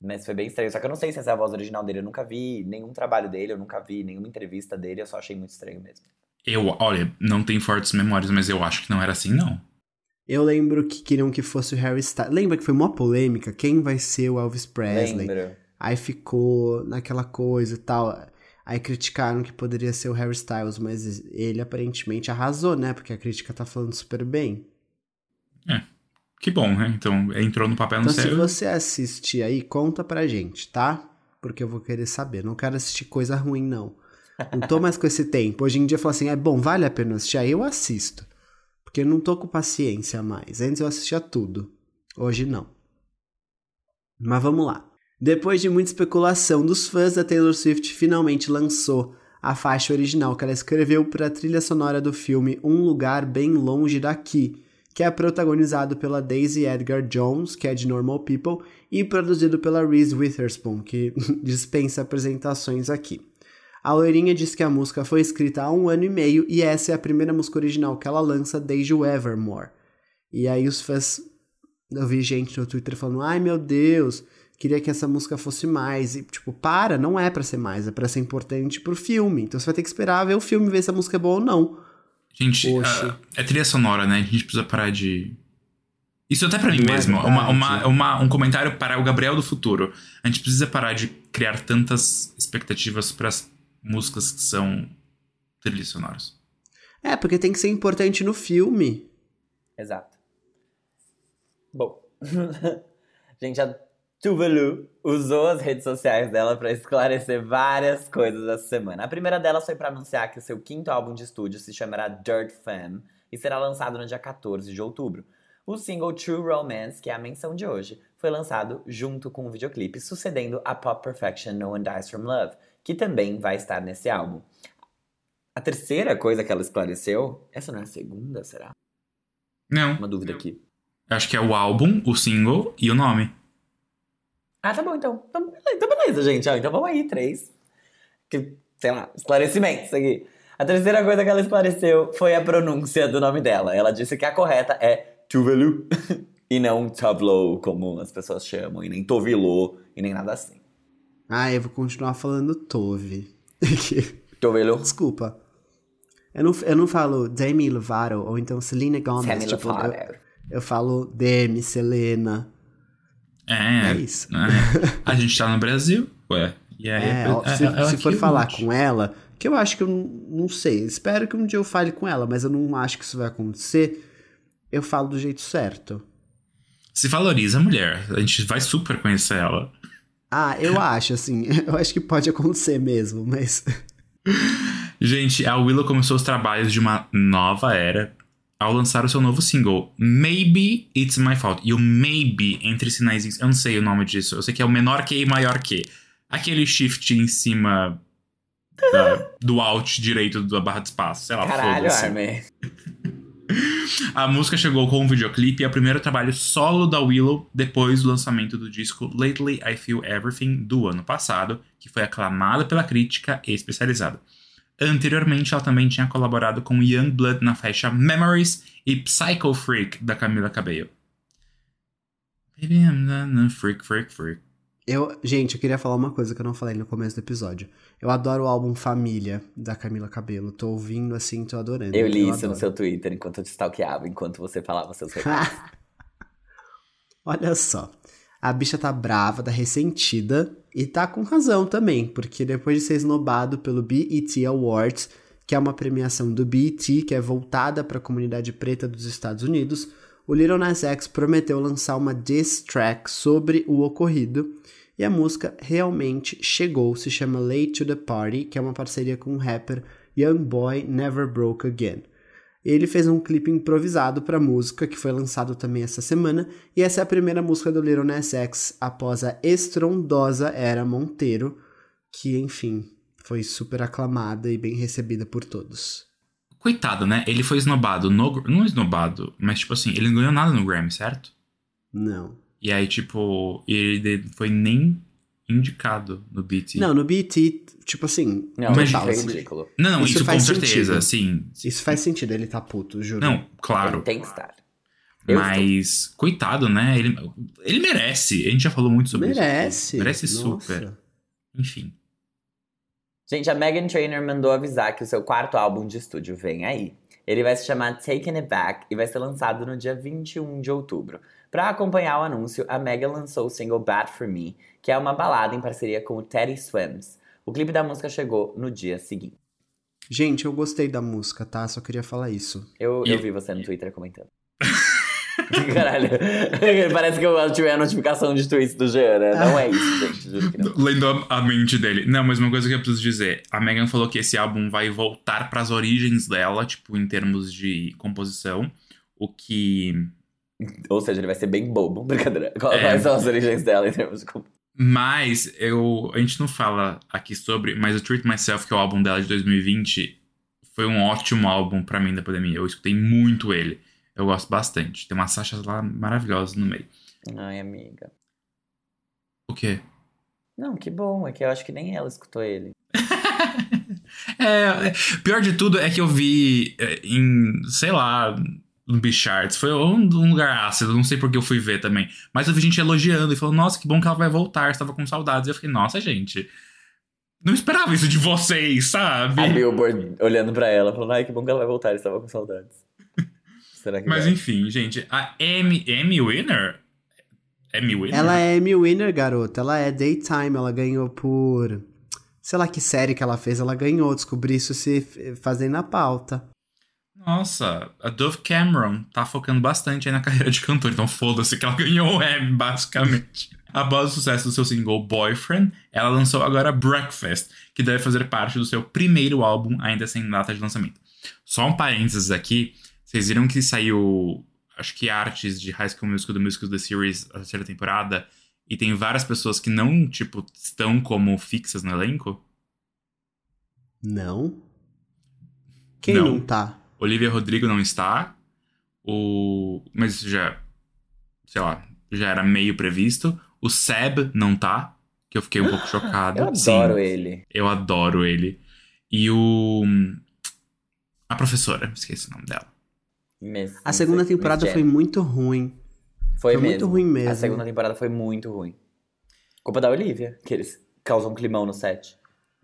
Mas foi bem estranho, só que eu não sei se essa é a voz original dele, eu nunca vi nenhum trabalho dele, eu nunca vi nenhuma entrevista dele, eu só achei muito estranho mesmo. Eu, olha, não tenho fortes memórias, mas eu acho que não era assim, não. Eu lembro que queriam que fosse o Harry Styles. Lembra que foi uma polêmica? Quem vai ser o Elvis Presley? Lembro. Aí ficou naquela coisa e tal. Aí criticaram que poderia ser o Harry Styles, mas ele aparentemente arrasou, né? Porque a crítica tá falando super bem. Que bom, né? Então entrou no papel no Então, se você assistir aí, conta pra gente, tá? Porque eu vou querer saber. Não quero assistir coisa ruim, não. Não tô mais com esse tempo. Hoje em dia eu falo assim, é bom, vale a pena assistir? Aí eu assisto. Porque eu não tô com paciência mais. Antes eu assistia tudo. Hoje não. Mas vamos lá. Depois de muita especulação dos fãs, a Taylor Swift finalmente lançou a faixa original que ela escreveu para a trilha sonora do filme Um Lugar Bem Longe Daqui, que é protagonizado pela Daisy Edgar Jones, que é de Normal People, e produzido pela Reese Witherspoon, que [LAUGHS] dispensa apresentações aqui. A loirinha diz que a música foi escrita há um ano e meio e essa é a primeira música original que ela lança desde o Evermore. E aí os fãs. Eu vi gente no Twitter falando: ai meu Deus, queria que essa música fosse mais. E tipo, para, não é pra ser mais, é pra ser importante pro filme. Então você vai ter que esperar ver o filme ver se a música é boa ou não. Gente, ah, é trilha sonora, né? A gente precisa parar de. Isso até pra mim Não é mesmo. uma, uma, uma- um comentário para o Gabriel do futuro. A gente precisa parar de criar tantas expectativas para as músicas que são trilhas sonoras. É, porque tem que ser importante no filme. Exato. Bom. [LAUGHS] Gente, a Tuvalu usou as redes sociais dela pra esclarecer várias coisas essa semana. A primeira delas foi pra anunciar que o seu quinto álbum de estúdio se chamará Dirt Femme e será lançado no dia 14 de outubro. O single True Romance, que é a menção de hoje, foi lançado junto com o videoclipe, sucedendo a Pop Perfection No One Dies From Love, que também vai estar nesse álbum. A terceira coisa que ela esclareceu, essa não é a segunda, será? Não. Uma dúvida aqui. Eu acho que é o álbum, o single e o nome. Ah, tá bom, então. Então, beleza, então beleza, gente. Ó, então vamos aí, três. Que, sei lá, esclarecimentos aqui. A terceira coisa que ela esclareceu foi a pronúncia do nome dela. Ela disse que a correta é Tuvalu [LAUGHS] e não Tableau, como as pessoas chamam, e nem Tovilô, e nem nada assim. Ah, eu vou continuar falando Tove. [LAUGHS] Tovilô, Desculpa. Eu não, eu não falo Demi Lovato ou então Selena Gomez. Sammy tipo, eu, Lovato. eu falo Demi, Selena. É. É isso. é. A gente tá no Brasil, ué. E aí, É, é- se, ela se que for falar com ela, que eu acho que eu não, não sei. Espero que um dia eu fale com ela, mas eu não acho que isso vai acontecer. Eu falo do jeito certo. Se valoriza a mulher. A gente vai super conhecer ela. Ah, eu acho, assim. [LAUGHS] Eu acho que pode acontecer mesmo, mas. [LAUGHS] Gente, a Willow começou os trabalhos de uma nova era ao lançar o seu novo single, Maybe It's My Fault. E o maybe, entre sinais, eu não sei o nome disso. Eu sei que é o menor que e maior que. Aquele shift em cima da- [LAUGHS] do alt direito da barra de espaço. Sei lá, Caralho. Armin. [LAUGHS] A música chegou com um videoclipe e é o primeiro trabalho solo da Willow depois do lançamento do disco Lately I Feel Everything do ano passado, que foi aclamado pela crítica especializada. Anteriormente, ela também tinha colaborado com Youngblood na faixa Memories e Psycho Freak da Camila Cabello. Baby, I'm not freak, freak, freak. Eu, gente, eu queria falar uma coisa que eu não falei no começo do episódio. Eu adoro o álbum Família, da Camila Cabello. Tô ouvindo assim, tô adorando. Eu li isso adoro. no seu Twitter enquanto eu te stalkeava, enquanto você falava seus [LAUGHS] recados. Olha só. A bicha tá brava, tá ressentida e tá com razão também, porque depois de ser esnobado pelo BET Awards, que é uma premiação do BET que é voltada para a comunidade preta dos Estados Unidos, o Lil Nas X prometeu lançar uma diss track sobre o ocorrido e a música realmente chegou, se chama Late to the Party, que é uma parceria com o rapper Young Boy Never Broke Again. Ele fez um clipe improvisado para a música, que foi lançado também essa semana, e essa é a primeira música do Little Nas X após a estrondosa Era Monteiro, que, enfim, foi super aclamada e bem recebida por todos. Coitado, né? Ele foi esnobado no. Não esnobado, mas tipo assim, ele não ganhou nada no Grammy, certo? Não. E aí, tipo, ele foi nem indicado no BT. Não, no BET, tipo assim, Não, Mas isso foi assim, ridículo. Não, não, Isso isso, com certeza, sentido. sim. isso faz sentido, ele tá puto, juro. Não, Ele claro. tem que estar. Eu Mas, coitado, né? Ele, ele merece. A gente já falou muito sobre merece. isso. Merece Nossa. super. Enfim. Gente, a Megan Trainor mandou avisar que o seu quarto álbum de estúdio vem aí. Ele vai se chamar Taking It Back e vai ser lançado no dia 21 de outubro. Para acompanhar o anúncio, a Megan lançou o single Bad For Me, que é uma balada em parceria com o Teddy Swims. O clipe da música chegou no dia seguinte. Gente, eu gostei da música, tá? Só queria falar isso. Eu, eu vi você no Twitter comentando. [LAUGHS] Caralho, [LAUGHS] parece que eu tive a notificação de tweets do Jean, né? Não é isso, gente. [LAUGHS] Lendo a, a mente dele. Não, mas uma coisa que eu preciso dizer. A Megan falou que esse álbum vai voltar pras origens dela, tipo, em termos de composição. O que Ou seja, ele vai ser bem bobo. [LAUGHS] Brincadeira. Qual- É. Quais são as origens dela em termos de. Mas eu. A gente não fala aqui sobre, mas o Treat Myself, que é o álbum dela de 2020, foi um ótimo álbum pra mim da pandemia. Eu escutei muito ele. Eu gosto bastante. Tem umas faixas lá maravilhosas no meio. Ai, amiga. O quê? Não, que bom. É que eu acho que nem ela escutou ele. É, [LAUGHS] é, pior de tudo é que eu vi é, em, sei lá, no Bicharts. Foi um, um lugar ácido, não sei porque eu fui ver também. Mas eu vi gente elogiando e falando, nossa, que bom que ela vai voltar, estava com saudades. E eu fiquei, nossa, gente. não esperava isso de vocês, sabe? A Billboard olhando pra ela, falando, ai, que bom que ela vai voltar, eles estavam com saudades. [LAUGHS] Será que Mas vai? enfim, gente, a Emmy, Emmy Winner? Emmy Winner? Ela é Emmy Winner, garota. Ela é Daytime. Ela ganhou por. Sei lá que série que ela fez. Ela ganhou. Descobri isso se fazendo a pauta. Nossa, a Dove Cameron tá focando bastante aí na [LAUGHS] carreira de cantor, então foda-se que ela ganhou o Emmy, basicamente. [LAUGHS] Após o sucesso do seu single Boyfriend, ela lançou agora Breakfast, que deve fazer parte do seu primeiro álbum, ainda sem data de lançamento. Só um parênteses aqui, vocês viram que saiu, acho que artes de High School Musical do Musical The Series, a terceira temporada, e tem várias pessoas que não, tipo, estão como fixas no elenco? Não? Quem Não. não, tá? Olivia Rodrigo não está. O. Mas isso já. Sei lá, já era meio previsto. O Seb não tá. Que eu fiquei um pouco [GASPS] chocado. Eu Sim, adoro ele. Eu adoro ele. E o. A professora, esqueci o nome dela. Miss- A segunda temporada foi muito ruim. Foi, foi muito mesmo. ruim mesmo. A segunda temporada foi muito ruim. Culpa da Olivia, que eles causam um climão no set.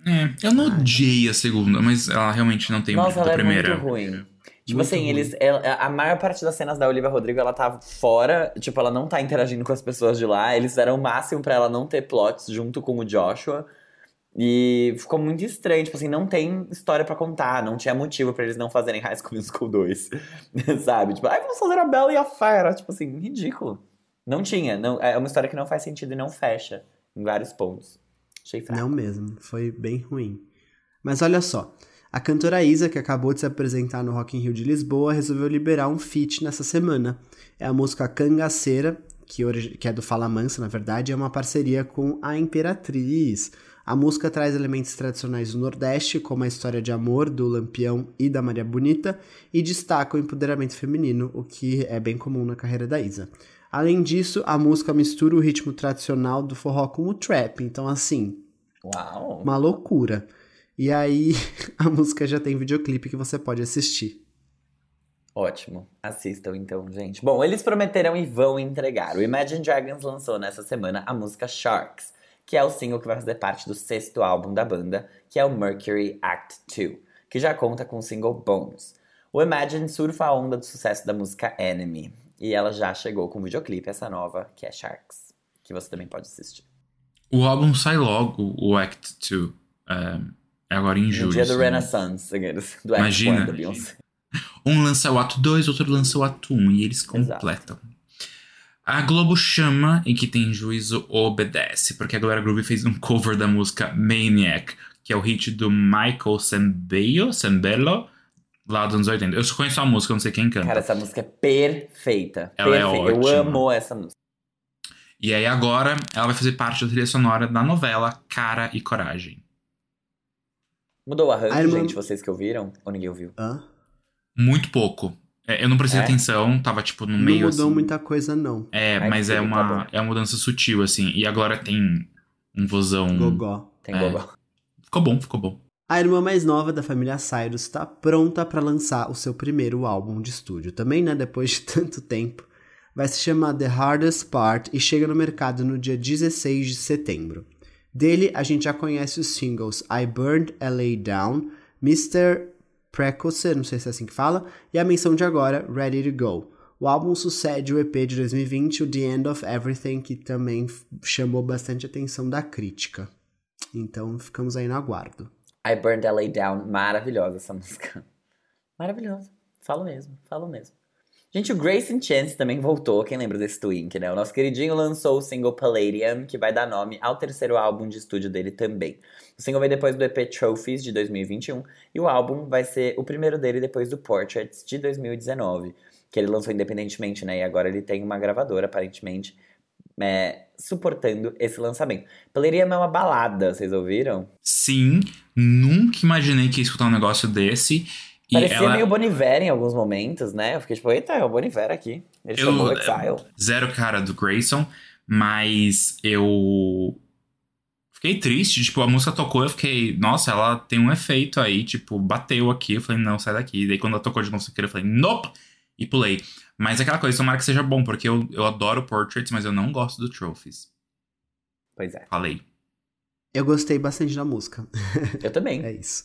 É, eu não odiei a segunda, mas ela realmente não tem o Nossa, ela da é primeira. muito ruim. Tipo Muito assim, ruim. eles. ela- a maior parte das cenas da Olivia Rodrigo, ela tá fora. Tipo, ela não tá interagindo com as pessoas de lá. Eles fizeram o máximo pra ela não ter plots junto com o Joshua. E ficou muito estranho. Tipo assim, não tem história pra contar. Não tinha motivo pra eles não fazerem High School Musical 2. [LAUGHS] Sabe? Tipo, ai, vamos fazer a Bela e a Fera. Tipo assim, ridículo. Não tinha. Não, é uma história que não faz sentido e não fecha. Em vários pontos. Achei fraco. Não mesmo, foi bem ruim. Mas olha só, a cantora Isa, que acabou de se apresentar no Rock in Rio de Lisboa, resolveu liberar um feat nessa semana. É a música Cangaceira, que, que é do Fala Mansa, na verdade, é uma parceria com a Imperatriz. A música traz elementos tradicionais do Nordeste, como a história de amor do Lampião e da Maria Bonita, e destaca o empoderamento feminino, o que é bem comum na carreira da Isa. Além disso, a música mistura o ritmo tradicional do forró com o trap, então assim, Uau. uma loucura. E aí, [LAUGHS] a música já tem videoclipe que você pode assistir. Ótimo. Assistam então, gente. Bom, eles prometeram e vão entregar. O Imagine Dragons lançou nessa semana a música Sharks, que é o single que vai fazer parte do sexto álbum da banda, que é o Mercury Act 2, que já conta com o single Bones. O Imagine surfa a onda do sucesso da música Enemy, e ela já chegou com o videoclipe, essa nova, que é Sharks, que você também pode assistir. O álbum sai logo, o Act 2. É, é agora em julho. No dia do assim. Renaissance, do Act Imagina. 1 da Beyoncé. [LAUGHS] Um lança o ato 2, outro lança o ato 1 um, e eles completam. A Globo chama e que tem juízo obedece, porque a Glória Groove fez um cover da música Maniac, que é o hit do Michael Sembello, Sembello lá dos anos 80. Eu só conheço a música, eu não sei quem canta. Cara, essa música é perfeita. Ela é perfeita. Eu ótima. amo essa música. E aí agora ela vai fazer parte da trilha sonora da novela Cara e Coragem. Mudou o arranjo, A irmã- gente, vocês que ouviram? Ou ninguém ouviu? Hã? Muito pouco. É, eu não prestei É? atenção, tava tipo no Não meio mudou assim. muita coisa, não. É, Ai, mas é tá uma, bom. é uma mudança sutil, assim. E agora tem um vozão. Gogó. Tem É. gogó. Ficou bom, ficou bom. A irmã mais nova da família Cyrus está pronta para lançar o seu primeiro álbum de estúdio. Também, né, depois de [LAUGHS] tanto tempo. Vai se chamar The Hardest Part e chega no mercado no dia 16 de setembro. Dele, a gente já conhece os singles I Burned LA Down, Mr. Precoce, não sei se é assim que fala, e a menção de agora, Ready to Go. O álbum sucede o EP de 2020, o The End of Everything, que também chamou bastante atenção da crítica. Então, ficamos aí no aguardo. I Burned LA Down. Maravilhosa essa [LAUGHS] música. Maravilhosa. Falo mesmo, falo mesmo. Gente, o Grayson Chance também voltou. Quem lembra desse twink, né? O nosso queridinho lançou o single Palladium, que vai dar nome ao terceiro álbum de estúdio dele também. O single veio depois do EP Trophies, de 2021, e o álbum vai ser o primeiro dele depois do Portraits, de 2019, que ele lançou independentemente, né? E agora ele tem uma gravadora, aparentemente, é, suportando esse lançamento. Palladium é uma balada, vocês ouviram? Sim, nunca imaginei que ia escutar um negócio desse. E Parecia ela. meio Boniver em alguns momentos, né? Eu fiquei tipo, eita, é o Boniver aqui. Ele Eu- chamou o Exile. Zero cara do Grayson, mas eu. Fiquei triste, tipo, a música tocou, eu fiquei, nossa, ela tem um efeito aí, tipo, bateu aqui, eu falei, não, sai daqui. Daí quando ela tocou de novo eu falei, nope! E pulei. Mas é aquela coisa, tomara que seja bom, porque eu, eu adoro Portraits, mas eu não gosto do Trophies. Pois é. Falei. Eu gostei bastante da música. [LAUGHS] Eu também. é isso.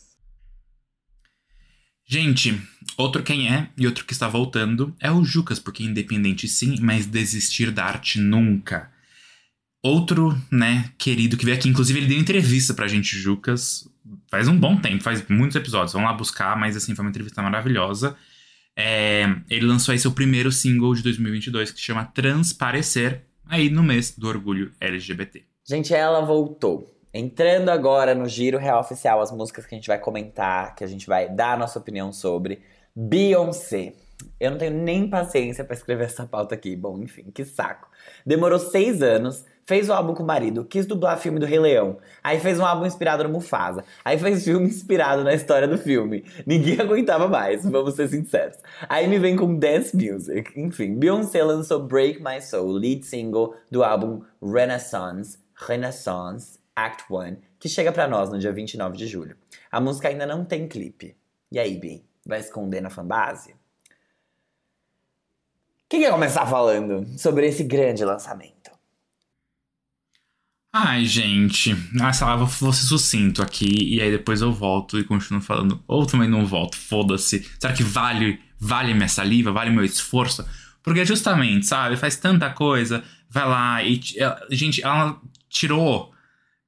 Gente, outro quem é e outro que está voltando é o Jucas, porque independente sim, mas desistir da arte nunca. Outro, né, querido que veio aqui, inclusive ele deu entrevista pra gente, Jucas, faz um bom tempo, faz muitos episódios, vamos lá buscar, mas assim, foi uma entrevista maravilhosa. É, ele lançou aí seu primeiro single de 2022, que se chama Transparecer, aí no mês do orgulho LGBT. Gente, ela voltou. Entrando agora no giro real oficial, as músicas que a gente vai comentar, que a gente vai dar a nossa opinião sobre. Beyoncé. Eu não tenho nem paciência para escrever essa pauta aqui. Bom, enfim, que saco. Demorou seis anos, fez o álbum com o marido, quis dublar filme do Rei Leão. Aí fez um álbum inspirado no Mufasa. Aí fez filme [LAUGHS] inspirado na história do filme. Ninguém [LAUGHS] aguentava mais, vamos ser sinceros. Aí me vem com dance music. Enfim, Beyoncé lançou Break My Soul, lead single do álbum Renaissance. Renaissance Act 1, que chega para nós no dia 29 de julho. A música ainda não tem clipe. E aí, Bi? Vai esconder na fanbase? Quem quer começar falando sobre esse grande lançamento? Ai, gente. Ah, sei lá, vou, ser sucinto aqui e aí depois eu volto e continuo falando. Ou também não volto, foda-se. Será que vale, vale minha saliva, vale meu esforço? Porque justamente, sabe, faz tanta coisa, vai lá e. Gente, ela tirou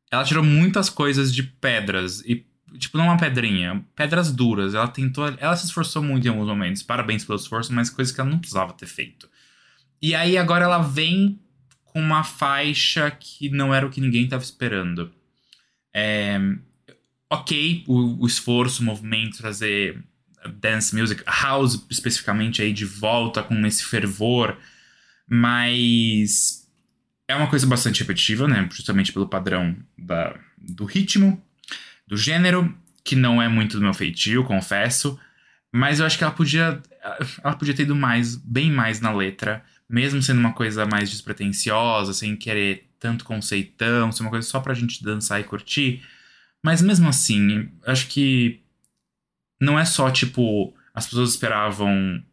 ela tirou muitas coisas de pedras e tipo, não uma pedrinha, pedras duras. Ela tentou, ela se esforçou muito em alguns momentos. Parabéns pelo esforço, mas coisas que ela não precisava ter feito. E aí agora ela vem com uma faixa que não era o que ninguém estava esperando. É, ok, o, o, esforço, o movimento, trazer dance music, house especificamente aí de volta com esse fervor, mas é uma coisa bastante repetitiva, né? Justamente pelo padrão da, do ritmo, do gênero, que não é muito do meu feitio, confesso. Mas eu acho que ela podia. Ela podia ter ido mais, bem mais na letra, mesmo sendo uma coisa mais despretensiosa, sem querer tanto conceitão, ser uma coisa só pra gente dançar e curtir. Mas mesmo assim, acho que não é só tipo. As pessoas esperavam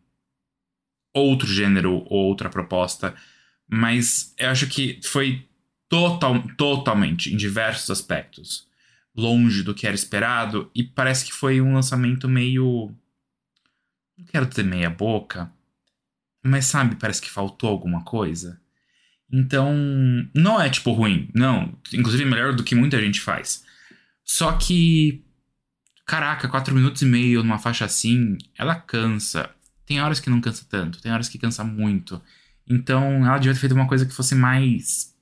outro gênero ou outra proposta mas eu acho que foi total, totalmente, em diversos aspectos, longe do que era esperado. E parece que foi um lançamento meio. Não quero dizer meia boca, mas sabe, parece que faltou alguma coisa. Então, não é tipo ruim, não. Inclusive, melhor do que muita gente faz. Só que, caraca, quatro minutos e meio numa faixa assim, ela cansa. Tem horas que não cansa tanto, tem horas que cansa muito. Então ela devia ter feito uma coisa que fosse mais.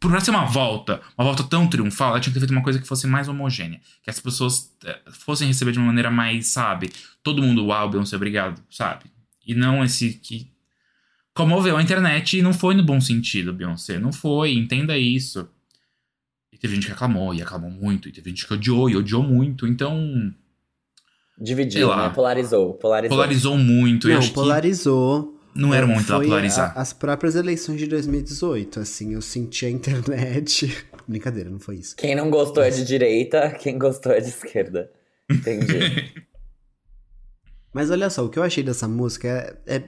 Por ser uma volta, uma volta tão triunfal, ela tinha que ter feito uma coisa que fosse mais homogênea. Que as pessoas eh, fossem receber de uma maneira mais, sabe? Todo mundo, uau, Beyoncé, obrigado, sabe? E não esse que comoveu a internet e não foi no bom sentido, Beyoncé. Não foi, entenda isso. E teve gente que aclamou, e aclamou muito, e teve gente que odiou, e odiou muito, então. Dividiu, né? Polarizou, polarizou. Polarizou muito. Não, polarizou. Que não era muito foi polarizar. A, as próprias eleições de 2018, assim, eu senti a internet. [LAUGHS] Brincadeira, não foi isso. Quem não gostou é de direita, quem gostou é de esquerda. Entendi. [LAUGHS] Mas olha só, o que eu achei dessa música é, é.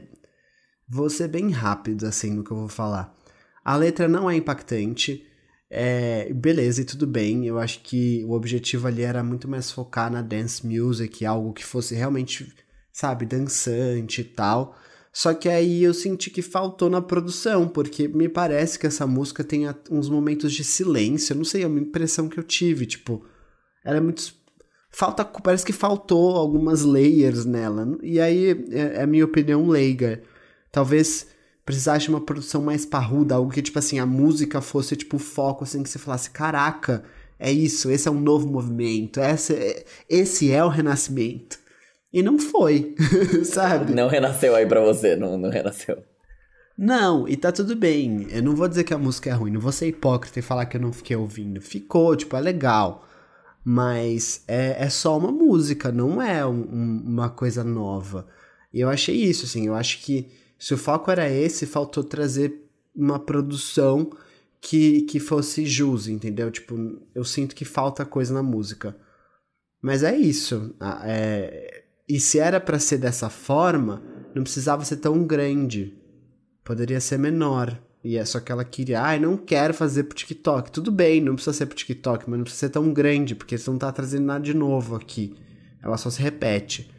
Vou ser bem rápido, assim, no que eu vou falar. A letra não é impactante. É, beleza, e tudo bem. Eu acho que o objetivo ali era muito mais focar na dance music, algo que fosse realmente, sabe, dançante e tal. Só que aí eu senti que faltou na produção, porque me parece que essa música tem uns momentos de silêncio. Eu não sei, é uma impressão que eu tive. Tipo, ela é muito. Falta, parece que faltou algumas layers nela. E aí é, é a minha opinião leiga. Talvez precisasse de uma produção mais parruda, algo que, tipo assim, a música fosse, tipo, o foco, assim, que você falasse, caraca, é isso, esse é um novo movimento, esse é, esse é o renascimento. E não foi, [LAUGHS] sabe? Não renasceu aí pra você, não, não renasceu. Não, e tá tudo bem. Eu não vou dizer que a música é ruim, não vou ser hipócrita e falar que eu não fiquei ouvindo. Ficou, tipo, é legal. Mas é, é só uma música, não é um, um, uma coisa nova. E eu achei isso, assim, eu acho que se o foco era esse, faltou trazer uma produção que, que fosse jus, entendeu? Tipo, eu sinto que falta coisa na música. Mas é isso. É, e se era para ser dessa forma, não precisava ser tão grande. Poderia ser menor. E é só que ela queria, ai, ah, não quero fazer pro TikTok. Tudo bem, não precisa ser pro TikTok, mas não precisa ser tão grande, porque você não tá trazendo nada de novo aqui. Ela só se repete.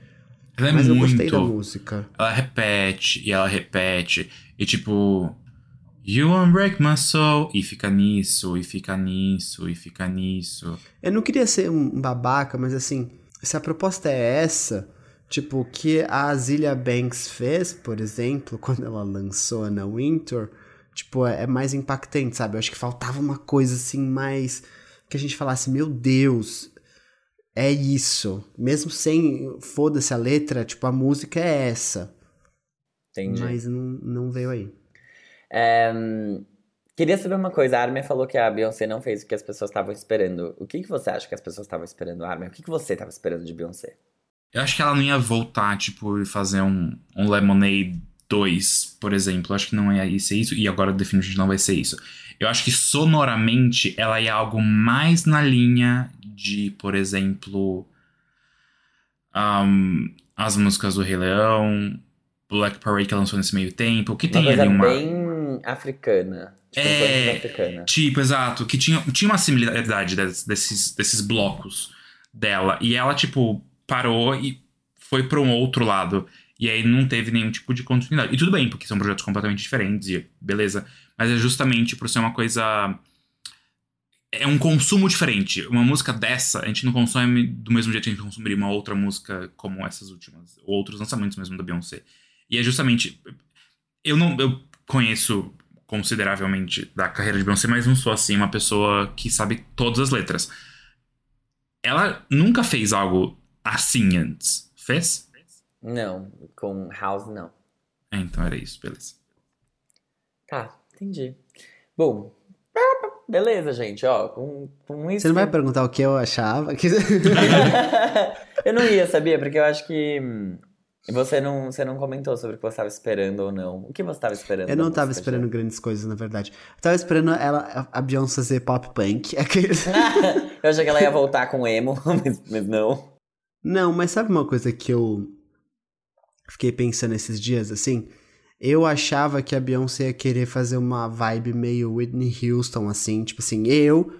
Ela é mas muito... eu gostei da música. Ela repete, e ela repete. E tipo, You won't break my soul. E fica nisso, e fica nisso, e fica nisso. Eu não queria ser um babaca, mas assim, se a proposta é essa, tipo, o que a Azilia Banks fez, por exemplo, [LAUGHS] quando ela lançou na Winter tipo, é, é mais impactante, sabe? Eu acho que faltava uma coisa assim mais. que a gente falasse, meu Deus, é isso. Mesmo sem. foda-se a letra, tipo, a música é essa. Entendi. Mas não, não veio aí. É, queria saber uma coisa. A Armin falou que a Beyoncé não fez o que as pessoas estavam esperando. O que, que você acha que as pessoas estavam esperando, Armin? O que, que você estava esperando de Beyoncé? Eu acho que ela não ia voltar, tipo, e fazer um, um Lemonade 2, por exemplo. Acho que não ia ser isso, e agora definitivamente não vai ser isso. Eu acho que sonoramente ela ia algo mais na linha de, por exemplo, um, as músicas do Rei Leão, Black Parade que lançou nesse meio tempo, que tem uma ali uma. bem africana. Tipo, é, africana. tipo, exato, que tinha, tinha uma similaridade desses, desses blocos dela. E ela, tipo, parou e foi para um outro lado. E aí não teve nenhum tipo de continuidade. E tudo bem, porque são projetos completamente diferentes, e beleza. Mas é justamente por ser uma coisa. É um consumo diferente. Uma música dessa, a gente não consome do mesmo jeito que a gente consumiria uma outra música como essas últimas. Ou outros lançamentos mesmo da Beyoncé. E é justamente. Eu não. Eu conheço consideravelmente da carreira de Beyoncé, mas não sou assim uma pessoa que sabe todas as letras. Ela nunca fez algo assim antes. Fez? Não, com House não. É, então era isso, beleza. Tá, entendi. Bom, [LAUGHS] beleza, gente, ó, com, com isso... Você não vai perguntar o que eu achava? [LAUGHS] eu não ia, sabia? Porque eu acho que hum, você não, você não comentou sobre o que você estava esperando ou não. O que você estava esperando? Eu não estava esperando já? grandes coisas, na verdade. Eu tava esperando ela, a Beyoncé fazer pop punk. [LAUGHS] eu achei que ela ia voltar com emo, mas, mas não. Não, mas sabe uma coisa que eu fiquei pensando esses dias, assim, eu achava que a Beyoncé ia querer fazer uma vibe meio Whitney Houston, assim, tipo assim, eu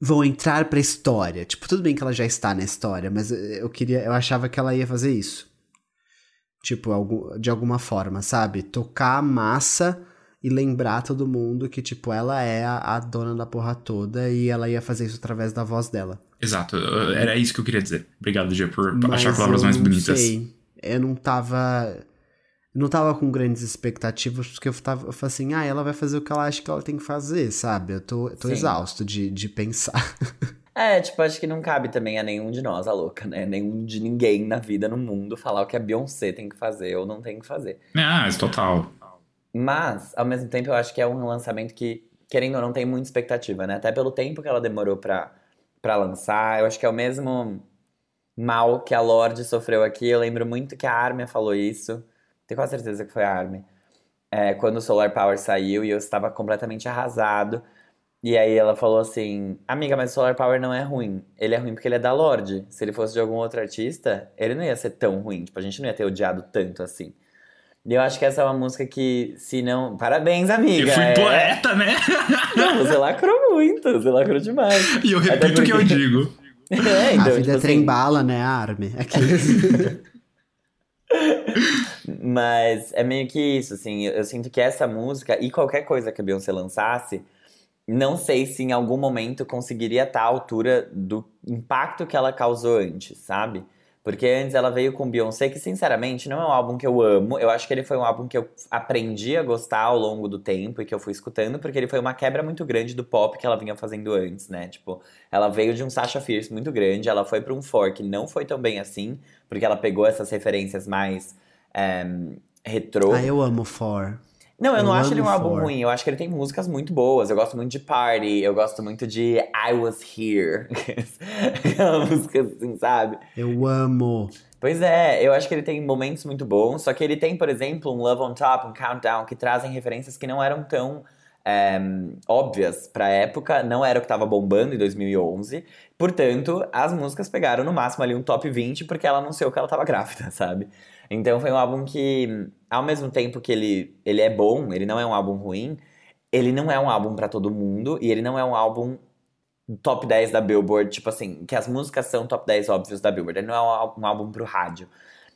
vou entrar pra história. Tipo, tudo bem que ela já está na história, mas eu queria, eu achava que ela ia fazer isso. Tipo, de alguma forma, sabe? Tocar a massa e lembrar todo mundo que, tipo, ela é a, a dona da porra toda e ela ia fazer isso através da voz dela. Exato, era isso que eu queria dizer. Obrigado, Gia, por mas achar palavras mais bonitas. Sei eu não tava. não tava com grandes expectativas, porque eu tava eu falei assim, ah, ela vai fazer o que ela acha que ela tem que fazer, sabe? Eu tô, tô exausto de, de pensar. [LAUGHS] É, tipo, acho que não cabe também a nenhum de nós, a louca, né? Nenhum de ninguém na vida, no mundo, falar o que a Beyoncé tem que fazer ou não tem que fazer. Ah, isso total. Mas, ao mesmo tempo, eu acho que é um lançamento que, querendo ou não, tem muita expectativa, né? Até pelo tempo que ela demorou pra, pra lançar. Eu acho que é o mesmo mal que a Lorde sofreu aqui. Eu lembro muito que a Armin falou isso. Tenho quase certeza que foi a Armin. É, quando o Solar Power saiu e eu estava completamente arrasado. E aí ela falou assim: Amiga, mas o Solar Power não é ruim. Ele é ruim porque ele é da Lorde. Se ele fosse de algum outro artista, ele não ia ser tão ruim. Tipo, a gente não ia ter odiado tanto assim. E eu acho que essa é uma música que, se não. Parabéns, amiga! Eu fui é... poeta, né? Não, você lacrou muito, você lacrou demais. [LAUGHS] E eu repito o porque... que eu digo. É, então, a vida tipo é trem assim... bala, né, Arme? [LAUGHS] Mas é meio que isso, assim. Eu sinto que essa música e qualquer coisa que a Beyoncé lançasse, não sei se em algum momento conseguiria estar à altura do impacto que ela causou antes, sabe? Porque antes ela veio com Beyoncé, que sinceramente não é um álbum que eu amo. Eu acho que ele foi um álbum que eu aprendi a gostar ao longo do tempo e que eu fui escutando, porque ele foi uma quebra muito grande do pop que ela vinha fazendo antes, né? Tipo, ela veio de um Sasha Fierce muito grande, ela foi para um For que não foi tão bem assim, porque ela pegou essas referências mais é, retrô. Ah, eu amo For. Não, eu, não acho ele um álbum ruim. Eu acho que ele tem músicas muito boas. Eu gosto muito de Party, eu gosto muito de I Was Here. [LAUGHS] Aquela música assim, sabe? Eu amo. Pois é, eu acho que ele tem momentos muito bons. Só que ele tem, por exemplo, um Love on Top, um Countdown, que trazem referências que não eram tão é, óbvias pra época. Não era o que tava bombando em 2011. Portanto, as músicas pegaram no máximo ali um top 20, porque ela anunciou que ela tava grávida, [LAUGHS] sabe? Então foi um álbum que, ao mesmo tempo que ele, ele é bom, ele não é um álbum ruim, ele não é um álbum para todo mundo e ele não é um álbum top 10 da Billboard, tipo assim, que as músicas são top 10 óbvios da Billboard, ele não é um álbum pro rádio.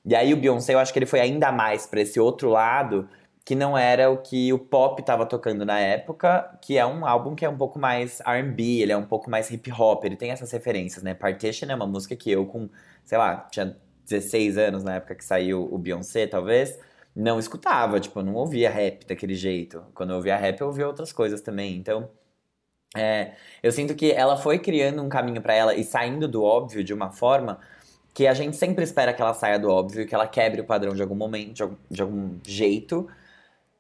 E aí o Beyoncé, eu acho que ele foi ainda mais para esse outro lado, que não era o que o pop tava tocando na época, que é um álbum que é um pouco mais R&B, ele é um pouco mais hip hop, ele tem essas referências, né? Partition é uma música que eu com, sei lá, tinha 16 anos na época que saiu o Beyoncé, talvez, não escutava, tipo, não ouvia rap daquele jeito. Quando eu ouvia rap, eu ouvia outras coisas também. Então, é, eu sinto que ela foi criando um caminho para ela e saindo do óbvio de uma forma que a gente sempre espera que ela saia do óbvio, que ela quebre o padrão de algum momento, de algum, de algum jeito.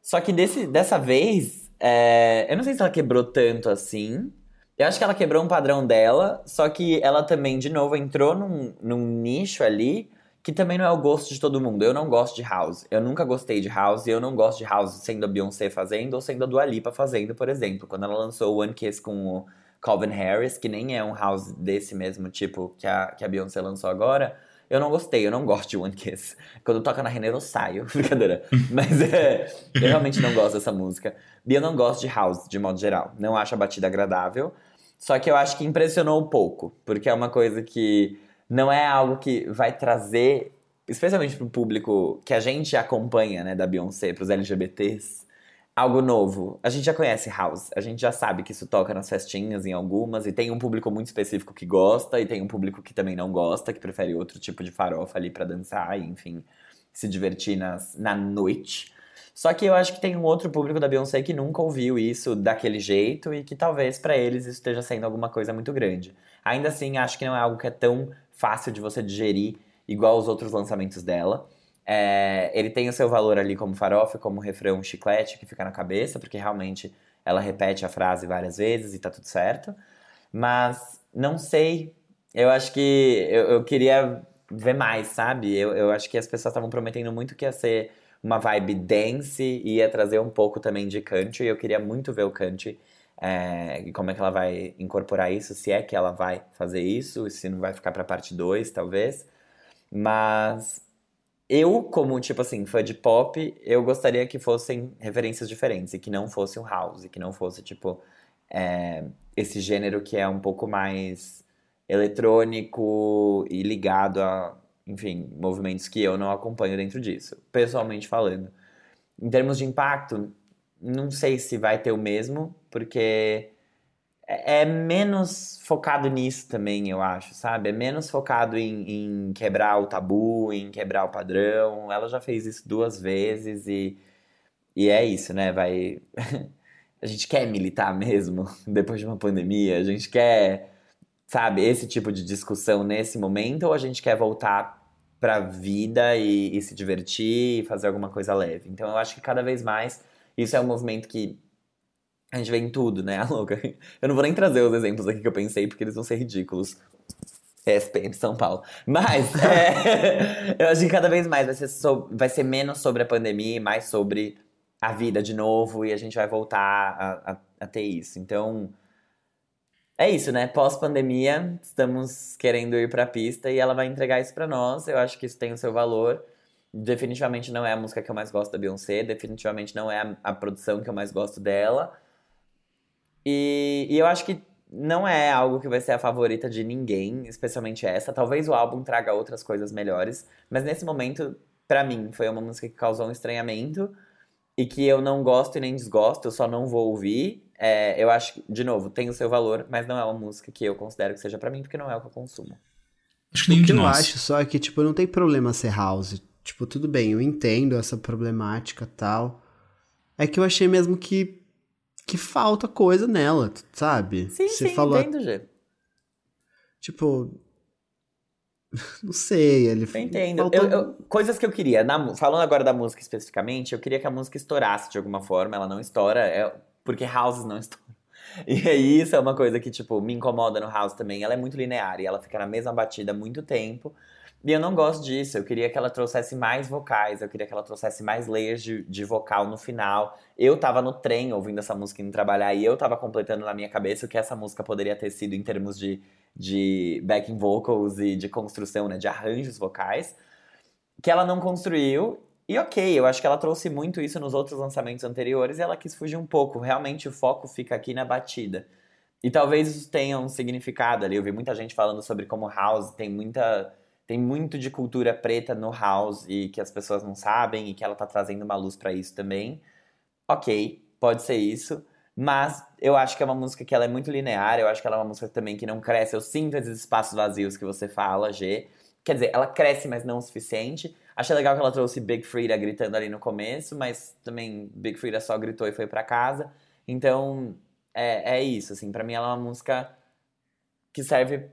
Só que desse, dessa vez, é, eu não sei se ela quebrou tanto assim. Eu acho que ela quebrou um padrão dela, só que ela também, de novo, entrou num, num nicho ali que também não é o gosto de todo mundo. Eu não gosto de house. Eu nunca gostei de house e eu não gosto de house sendo a Beyoncé fazendo ou sendo a Dua Lipa fazendo, por exemplo. Quando ela lançou One Kiss com o Calvin Harris, que nem é um house desse mesmo tipo que a, que a Beyoncé lançou agora, eu não gostei, eu não gosto de One Kiss. Quando toca na Renner eu saio, [LAUGHS] brincadeira. Mas é, eu realmente não gosto dessa música. E eu não gosto de house, de modo geral. Não acho a batida agradável. Só que eu acho que impressionou um pouco, porque é uma coisa que não é algo que vai trazer, especialmente para o público que a gente acompanha, né, da Beyoncé, para os LGBTs, algo novo. A gente já conhece House, a gente já sabe que isso toca nas festinhas, em algumas, e tem um público muito específico que gosta, e tem um público que também não gosta, que prefere outro tipo de farofa ali para dançar, e, enfim, se divertir nas, na noite. Só que eu acho que tem um outro público da Beyoncé que nunca ouviu isso daquele jeito e que talvez para eles isso esteja sendo alguma coisa muito grande. Ainda assim, acho que não é algo que é tão fácil de você digerir, igual os outros lançamentos dela. É, ele tem o seu valor ali como farofa, como refrão chiclete que fica na cabeça, porque realmente ela repete a frase várias vezes e tá tudo certo. Mas não sei. Eu acho que eu, eu queria ver mais, sabe? Eu, eu acho que as pessoas estavam prometendo muito que ia ser uma vibe dance e ia trazer um pouco também de country. Eu queria muito ver o country é, e como é que ela vai incorporar isso, se é que ela vai fazer isso, se não vai ficar pra parte 2, talvez. Mas eu, como, tipo assim, fã de pop, eu gostaria que fossem referências diferentes e que não fosse um house, que não fosse, tipo, é, esse gênero que é um pouco mais eletrônico e ligado a, enfim, movimentos que eu não acompanho dentro disso, pessoalmente falando. Em termos de impacto, não sei se vai ter o mesmo, porque é, é menos focado nisso também, eu acho, sabe? É menos focado em, em, quebrar o tabu, em quebrar o padrão. Ela já fez isso duas vezes e, e é isso, né? Vai. [LAUGHS] a gente quer militar mesmo [LAUGHS] depois de uma pandemia, a gente quer, sabe, esse tipo de discussão nesse momento, ou a gente quer voltar pra vida e, e se divertir e fazer alguma coisa leve. Então eu acho que cada vez mais isso é um movimento que a gente vê em tudo, né? [LAUGHS] A louca. Eu não vou nem trazer os exemplos aqui que eu pensei, porque eles vão ser ridículos. SPM São Paulo. Mas [LAUGHS] é, eu acho que cada vez mais vai ser, so, vai ser menos sobre a pandemia e mais sobre a vida de novo. E a gente vai voltar a, a, a ter isso. Então, é isso, né? Pós-pandemia, estamos querendo ir pra pista e ela vai entregar isso pra nós. Eu acho que isso tem o seu valor. Definitivamente não é a música que eu mais gosto da Beyoncé, definitivamente não é a, a produção que eu mais gosto dela. E, e, eu acho que não é algo que vai ser a favorita de ninguém, especialmente essa. Talvez o álbum traga outras coisas melhores, mas nesse momento, para mim, foi uma música que causou um estranhamento e que eu não gosto e nem desgosto, eu só não vou ouvir. É, eu acho que, de novo, tem o seu valor, mas não é uma música que eu considero que seja para mim, porque não é o que eu consumo. Acho que nem o que eu acho só é que, tipo, não tem problema ser house. Tipo, tudo bem, eu entendo essa problemática tal. É que eu achei mesmo que que falta coisa nela, sabe? Sim, Você sim, falou... entendo, Gê. Tipo, [LAUGHS] não sei, ele Eu entendo. Faltou... Eu, eu, coisas que eu queria. Na, falando agora da música especificamente, eu queria que a música estourasse de alguma forma. Ela não estoura, é, porque houses não [LAUGHS] estouram. E aí, isso é uma coisa que, tipo, me incomoda no house também. Ela é muito linear e ela fica na mesma batida há muito tempo. E eu não gosto disso. Eu queria que ela trouxesse mais vocais, eu queria que ela trouxesse mais layers de, de vocal no final. Eu tava no trem ouvindo essa música indo trabalhar e eu tava completando na minha cabeça o que essa música poderia ter sido em termos de, de backing vocals e de construção, né, de arranjos vocais. que ela não construiu. E ok, eu acho que ela trouxe muito isso nos outros lançamentos anteriores e ela quis fugir um pouco. Realmente o foco fica aqui na batida. E talvez isso tenha um significado ali. Eu vi muita gente falando sobre como House tem muita. Tem muito de cultura preta no House e que as pessoas não sabem e que ela tá trazendo uma luz para isso também. Ok, pode ser isso. Mas eu acho que é uma música que ela é muito linear, eu acho que ela é uma música também que não cresce. Eu sinto esses espaços vazios que você fala, G. Quer dizer, ela cresce, mas não o suficiente. Achei legal que ela trouxe Big Frida gritando ali no começo, mas também Big Frida só gritou e foi para casa. Então, é, é isso, assim, para mim ela é uma música que serve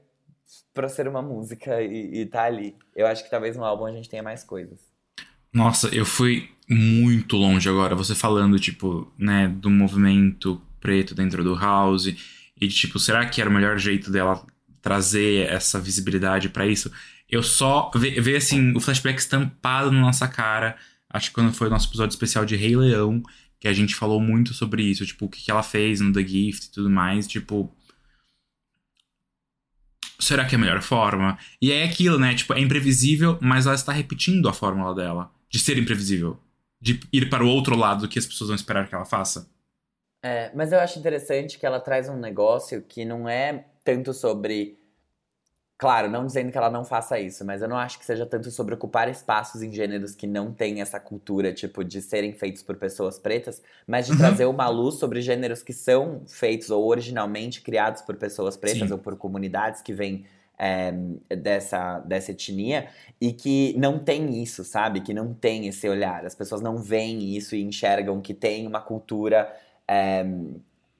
para ser uma música e, e tá ali. Eu acho que talvez no álbum a gente tenha mais coisas. Nossa, eu fui muito longe agora, você falando, tipo, né, do movimento preto dentro do house. E, tipo, será que era o melhor jeito dela trazer essa visibilidade para isso? Eu só ver, assim, o flashback estampado na nossa cara. Acho que quando foi o nosso episódio especial de Rei Leão, que a gente falou muito sobre isso, tipo, o que ela fez no The Gift e tudo mais, tipo. Será que é a melhor forma? E é aquilo, né? Tipo, é imprevisível, mas ela está repetindo a fórmula dela de ser imprevisível. De ir para o outro lado do que as pessoas vão esperar que ela faça. É, mas eu acho interessante que ela traz um negócio que não é tanto sobre. Claro, não dizendo que ela não faça isso, mas eu não acho que seja tanto sobre ocupar espaços em gêneros que não têm essa cultura, tipo, de serem feitos por pessoas pretas, mas de uhum. trazer uma luz sobre gêneros que são feitos ou originalmente criados por pessoas pretas Sim. ou por comunidades que vêm é, dessa, dessa etnia e que não tem isso, sabe? Que não tem esse olhar. As pessoas não veem isso e enxergam que tem uma cultura é,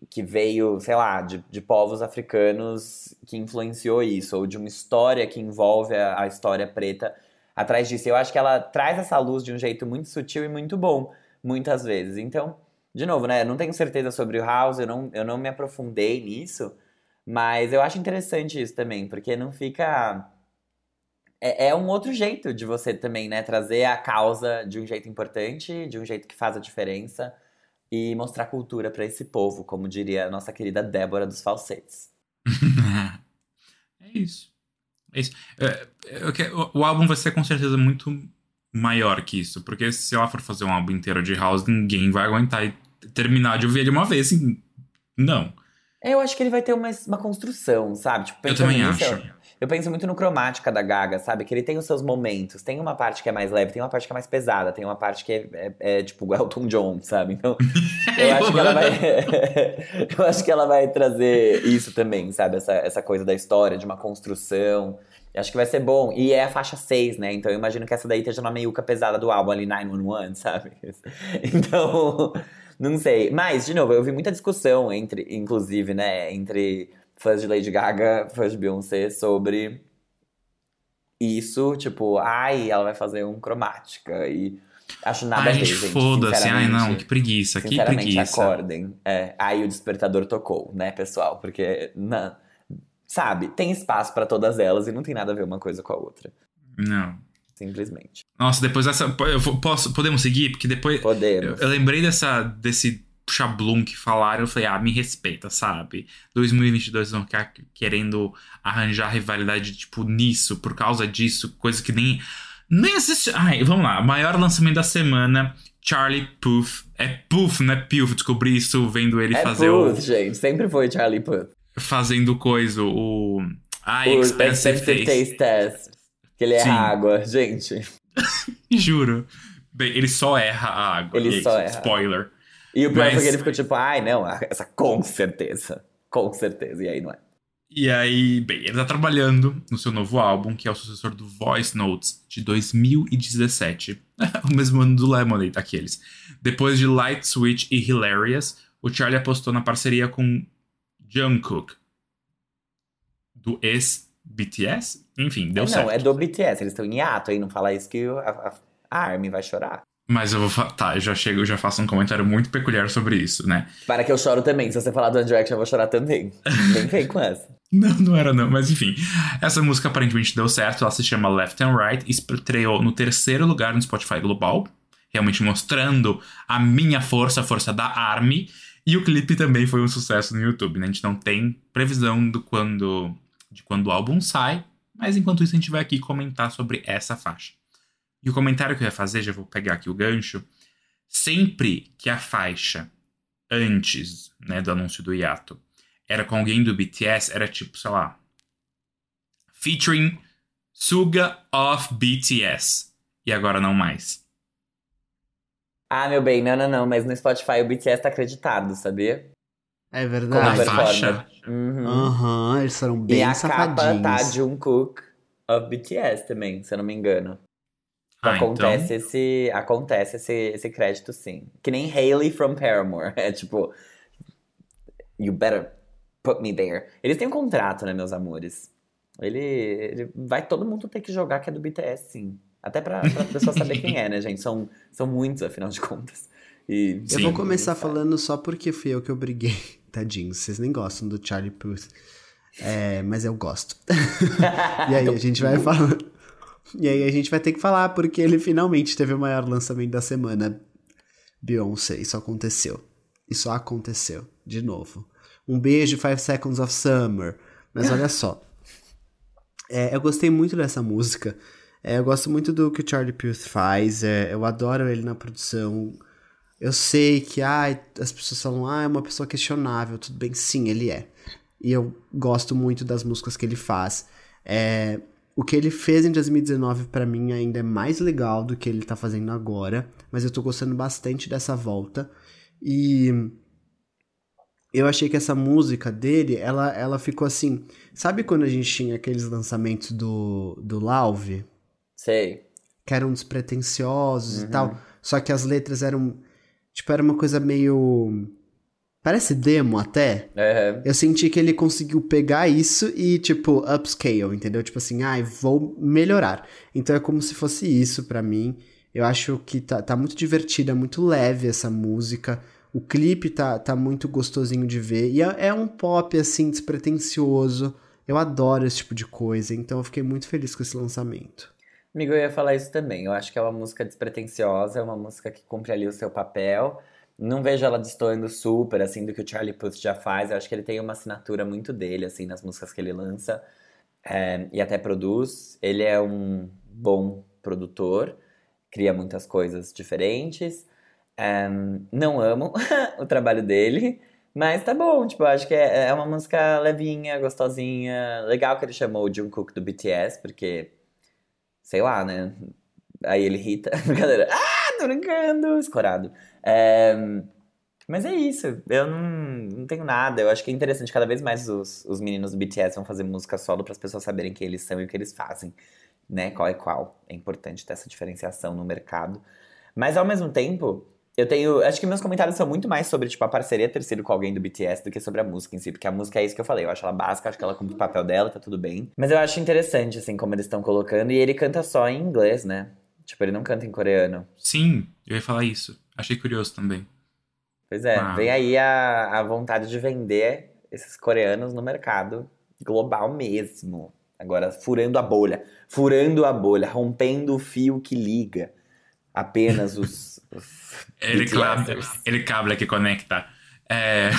que veio, sei lá, de, de povos africanos que influenciou isso, ou de uma história que envolve a, a história preta atrás disso. Eu acho que ela traz essa luz de um jeito muito sutil e muito bom, muitas vezes. Então, de novo, né? Eu não tenho certeza sobre o House, eu não, eu não me aprofundei nisso. Mas eu acho interessante isso também, porque não fica. É, é, um outro jeito de você também, né? Trazer a causa de um jeito importante, de um jeito que faz a diferença e mostrar cultura para esse povo, como diria a nossa querida Débora dos falsetes. [LAUGHS] é isso. É isso. É, é, o álbum vai ser com certeza muito maior que isso, porque se ela for fazer um álbum inteiro de house, ninguém vai aguentar e terminar de ouvir ele uma vez. Assim, não. Eu acho que ele vai ter uma, uma construção, sabe? Tipo, eu também nisso, acho. Eu penso muito no cromática da Gaga, sabe? Que ele tem os seus momentos. Tem uma parte que é mais leve, tem uma parte que é mais pesada, tem uma parte que é, é, é tipo Elton John, sabe? Então, [LAUGHS] eu acho que ela vai. [LAUGHS] eu acho que ela vai trazer isso também, sabe? Essa, essa coisa da história, de uma construção. Eu acho que vai ser bom. E é a faixa 6, né? Então eu imagino que essa daí esteja na meiuca pesada do álbum ali, 911, sabe? [LAUGHS] Então. Não sei. Mas, de novo, eu vi muita discussão entre, inclusive, né, entre fãs de Lady Gaga, fãs de Beyoncé, sobre isso, tipo, ai, ela vai fazer um cromática e acho nada ai, a ver, gente. Foda-se, ai não, que preguiça, que preguiça. acordem. É, aí o despertador tocou, né, pessoal? Porque, não, sabe, tem espaço para todas elas e não tem nada a ver uma coisa com a outra. Não. Simplesmente. Nossa, depois dessa. Eu posso, podemos seguir? Porque depois. Podemos. Eu, eu lembrei dessa, desse chablum que falaram. Eu falei, ah, me respeita, sabe? 2022 vão ficar querendo arranjar rivalidade, tipo, nisso, por causa disso, coisa que nem. Nem existe. Ai, vamos lá. Maior lançamento da semana. Charlie Puth. É Puth, não é Puth. Descobri isso vendo ele é fazer Puth, o. gente. Sempre foi Charlie Puth. Fazendo coisa, o. Ai, o Expensive, expensive Taste. taste Test. Que ele erra a água, gente. [LAUGHS] Juro. Bem, ele só erra a água. Ele só erra. Spoiler. E o pior Mas... foi que ele ficou tipo, ai, não, essa com certeza. Com certeza. E aí não é. E aí, bem, ele tá trabalhando no seu novo álbum, que é o sucessor do Voice Notes, de 2017. [LAUGHS] o mesmo ano do Lemonade, aqueles. Depois de Light Switch e Hilarious, o Charlie apostou na parceria com Jungkook, do ex-BTS, enfim, deu é, certo. Não, é do BTS, eles estão em hiato aí, não fala isso que a, a, a Armin vai chorar. Mas eu vou tá, eu já chego, eu já faço um comentário muito peculiar sobre isso, né? Para que eu choro também. Se você falar do One Direction, eu vou chorar também. [LAUGHS] Nem vem com essa. Não, não era não, mas enfim. Essa música aparentemente deu certo, ela se chama Left and Right, estreou no terceiro lugar no Spotify Global, realmente mostrando a minha força, a força da ARMY. E o clipe também foi um sucesso no YouTube, né? A gente não tem previsão do quando, de quando o álbum sai, mas enquanto isso, a gente vai aqui comentar sobre essa faixa. E o comentário que eu ia fazer, já vou pegar aqui o gancho. Sempre que a faixa antes né, do anúncio do hiato era com alguém do BTS, era tipo, sei lá, featuring Suga of BTS. E agora não mais. Ah, meu bem, não, não, não, mas no Spotify o BTS tá acreditado, sabia? É verdade. A faixa. Uhum. Aham, eles foram bem e a capa safadinhos. tá Jungkook of BTS também, se eu não me engano. Ah, acontece então. esse, acontece esse, esse crédito sim. Que nem Hailey from Paramore. [LAUGHS] É tipo, you better put me there. Eles têm um contrato, né, meus amores? Ele, ele vai todo mundo ter que jogar que é do BTS, sim. Até pra, pra pessoa saber quem é, né, gente? São, são muitos, afinal de contas. E, Eu vou começar falando só porque fui eu que eu briguei. Tadinho, vocês nem gostam do Charlie Puth. É, mas eu gosto. [LAUGHS] E aí a gente vai falar. E aí a gente vai ter que falar porque ele finalmente teve o maior lançamento da semana. Beyoncé, isso aconteceu. Isso aconteceu, de novo. Um beijo, Five Seconds of Summer. Mas olha só. É, eu gostei muito dessa música. É, eu gosto muito do que o Charlie Puth faz. é, eu adoro ele na produção. Eu sei que ai, as pessoas falam, ah, é uma pessoa questionável. Tudo bem, sim, ele é. E eu gosto muito das músicas que ele faz. É, o que ele fez em 2019 pra mim ainda é mais legal do que ele tá fazendo agora, mas eu tô gostando bastante dessa volta. E eu achei que essa música dele, ela, ela ficou assim. Sabe quando a gente tinha aqueles lançamentos do, do Lauve? Sei. Que eram despretensiosos Uhum. e tal. Só que as letras eram. Tipo, era uma coisa meio. Parece demo até. Eu senti que ele conseguiu pegar isso e, tipo, upscale, entendeu? Tipo assim, ai, vou melhorar. Então é como se fosse isso pra mim. Eu acho que tá, tá muito divertida, muito leve essa música. O clipe tá, tá muito gostosinho de ver. E é, é um pop, assim, despretensioso. Eu adoro esse tipo de coisa. Então eu fiquei muito feliz com esse lançamento. Amigo, eu ia falar isso também. Eu acho que é uma música despretensiosa, é uma música que cumpre ali o seu papel. Não vejo ela destoando super, assim, do que o Charlie Puth já faz. Eu acho que ele tem uma assinatura muito dele, assim, nas músicas que ele lança. é, e até produz. Ele é um bom produtor, cria muitas coisas diferentes. É, não amo [LAUGHS] o trabalho dele, mas tá bom. Tipo, acho que é, é uma música levinha, gostosinha. Legal que ele chamou o Jungkook do BTS, porque sei lá, né? Aí ele irrita. [LAUGHS] Brincadeira. Ah, tô brincando, escorado. É, Mas é isso. Eu não, não tenho nada. Eu acho que é interessante. Cada vez mais os, os meninos do BTS vão fazer música solo para as pessoas saberem quem eles são e o que eles fazem. Né? Qual é qual. É importante ter essa diferenciação no mercado. Mas ao mesmo tempo, eu tenho. Acho que meus comentários são muito mais sobre, tipo, a parceria ter sido com alguém do BTS do que sobre a música em si. Porque a música é isso que eu falei. Eu acho ela básica, acho que ela cumpre o papel dela, tá tudo bem. Mas eu acho interessante, assim, como eles estão colocando. E ele canta só em inglês, né? Tipo, ele não canta em coreano. Sim, eu ia falar isso. Achei curioso também. Pois é, Ah. vem aí a, a vontade de vender esses coreanos no mercado global mesmo. Agora, furando a bolha. Furando a bolha, rompendo o fio que liga apenas os. os Ele, cla- BTSers. ele cable que conecta. É...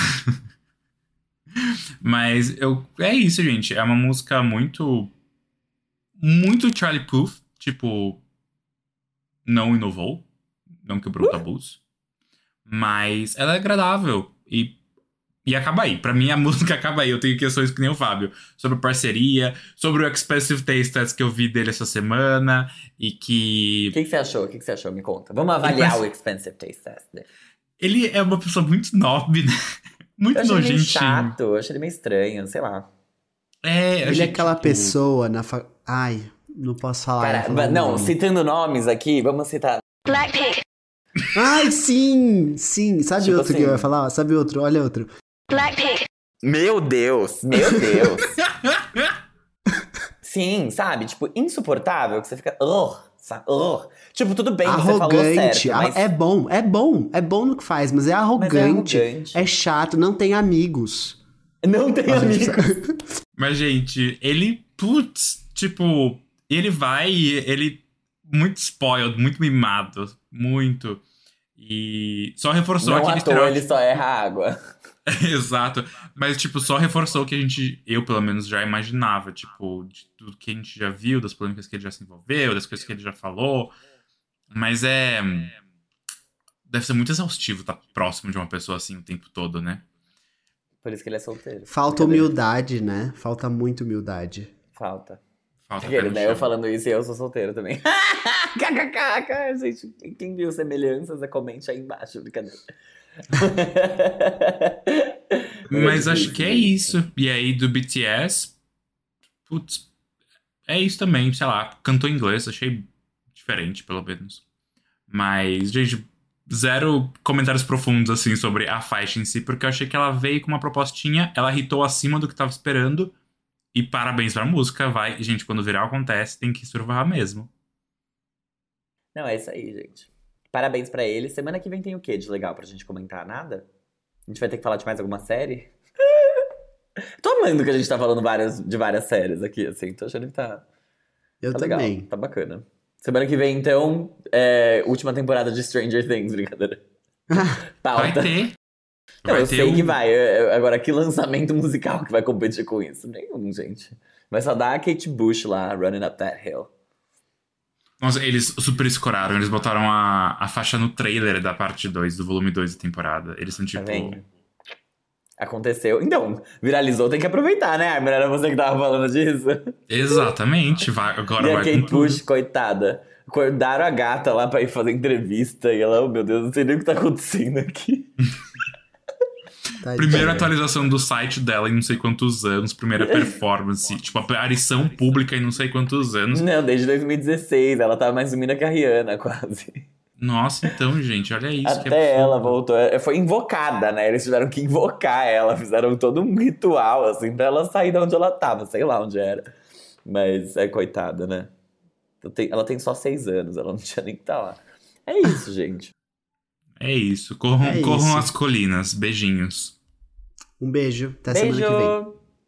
Mas eu, é isso, gente. É uma música muito. Muito Charlie Puth. Tipo. Não inovou. Não quebrou tabus. Mas ela é agradável. E, e acaba aí. Pra mim, a [LAUGHS] música acaba aí. Eu tenho questões que nem o Fábio. Sobre parceria. Sobre o Expensive Taste Test que eu vi dele essa semana. E que. O que, que você achou? O que, que você achou? Me conta. Vamos avaliar o Expensive Taste Test dele. Ele é uma pessoa muito nobre, né? [LAUGHS] Muito Eu achei ele meio nojentinho. chato, eu achei ele meio estranho, sei lá. É, eu Ele é aquela tipo, pessoa na fa... Ai, não posso falar. Cara, não, nome. citando nomes aqui, vamos citar. Blackpink, Ai, sim! Sim! Sabe Tipo outro que assim. eu ia falar? Sabe outro? Olha outro. Blackpink, Meu Deus, meu Deus. [LAUGHS] Sim, sabe? Tipo, insuportável, que você fica. Ugh, sabe? Ugh. Tipo, tudo bem, você falou arrogante. certo, mas, É bom, é bom. É bom no que faz, mas é mas é arrogante. arrogante. É chato, não tem amigos. Não tem A gente amigo. Mas, gente, ele, putz, tipo, ele vai, ele muito spoiled, muito mimado, muito. E só reforçou Não aquele à toa, estereótipo. ele só erra água. [LAUGHS] Exato. Mas, tipo, só reforçou o que a gente, eu pelo menos, já imaginava. Tipo, de tudo que a gente já viu, das polêmicas que ele já se envolveu, das coisas que ele já falou. Mas é. Deve ser muito exaustivo estar próximo de uma pessoa assim o tempo todo, né? Por isso que ele é solteiro. Falta humildade, né? Falta muito humildade. Falta. Falta no né? Eu falando isso e eu sou solteiro também. [LAUGHS] KKK, gente. Quem viu semelhanças, é comente aí embaixo, brincadeira. [LAUGHS] Mas acho que é isso. E aí do BTS. Putz. É isso também, sei lá. Cantou em inglês, achei diferente, pelo menos. Mas, gente, zero comentários profundos, assim, sobre a faixa em si, porque eu achei que ela veio com uma propostinha, ela hitou acima do que tava esperando. E parabéns pra música, vai. Gente, quando virar acontece, tem que survar mesmo. Não, é isso aí, gente. Parabéns pra ele. Semana que vem tem o que de legal pra gente comentar? Nada? A gente vai ter que falar de mais alguma série? [LAUGHS] Tô amando que a gente tá falando várias, de várias séries aqui, assim. Tô achando que tá, Eu tá também. legal, tá bacana. Semana que vem, então, é, última temporada de Stranger Things, [LAUGHS] brincadeira. [LAUGHS] Vai Pauta. ter. Não, vai eu ter sei o- que vai. Eu- Agora, que lançamento musical que vai competir com isso? Nenhum, gente. Vai só dar a Kate Bush lá, Running Up That Hill. Nossa, eles super escoraram. Eles botaram a, a faixa no trailer da parte 2, do volume 2 da temporada. Eles são Tá tipo. vendo? Aconteceu. Então, viralizou, tem que aproveitar, né, Armin? Era você que tava falando disso. Exatamente. Vai, agora e a vai com Kate. Bush, coitada. Acordaram a gata lá pra ir fazer entrevista e ela, oh meu Deus, não sei nem o que tá acontecendo aqui. [LAUGHS] Tadinha. Primeira atualização do site dela em não sei quantos anos. Primeira [LAUGHS] performance. tipo, aparição pública em não sei quantos anos. Não, desde 2016, ela tava mais sumida que a Rihanna, [LAUGHS] quase. Nossa, então, gente, olha isso. que Até ela voltou. É, Foi invocada, né? Eles tiveram que invocar ela, fizeram todo um ritual, assim, pra ela sair de onde ela tava, sei lá onde era. Mas é coitada, né? Ela tem só seis anos, ela não tinha nem que estar lá. É isso, gente. É isso. Corram, É corram isso. as colinas. Beijinhos. Um beijo. Até semana que vem. Beijo!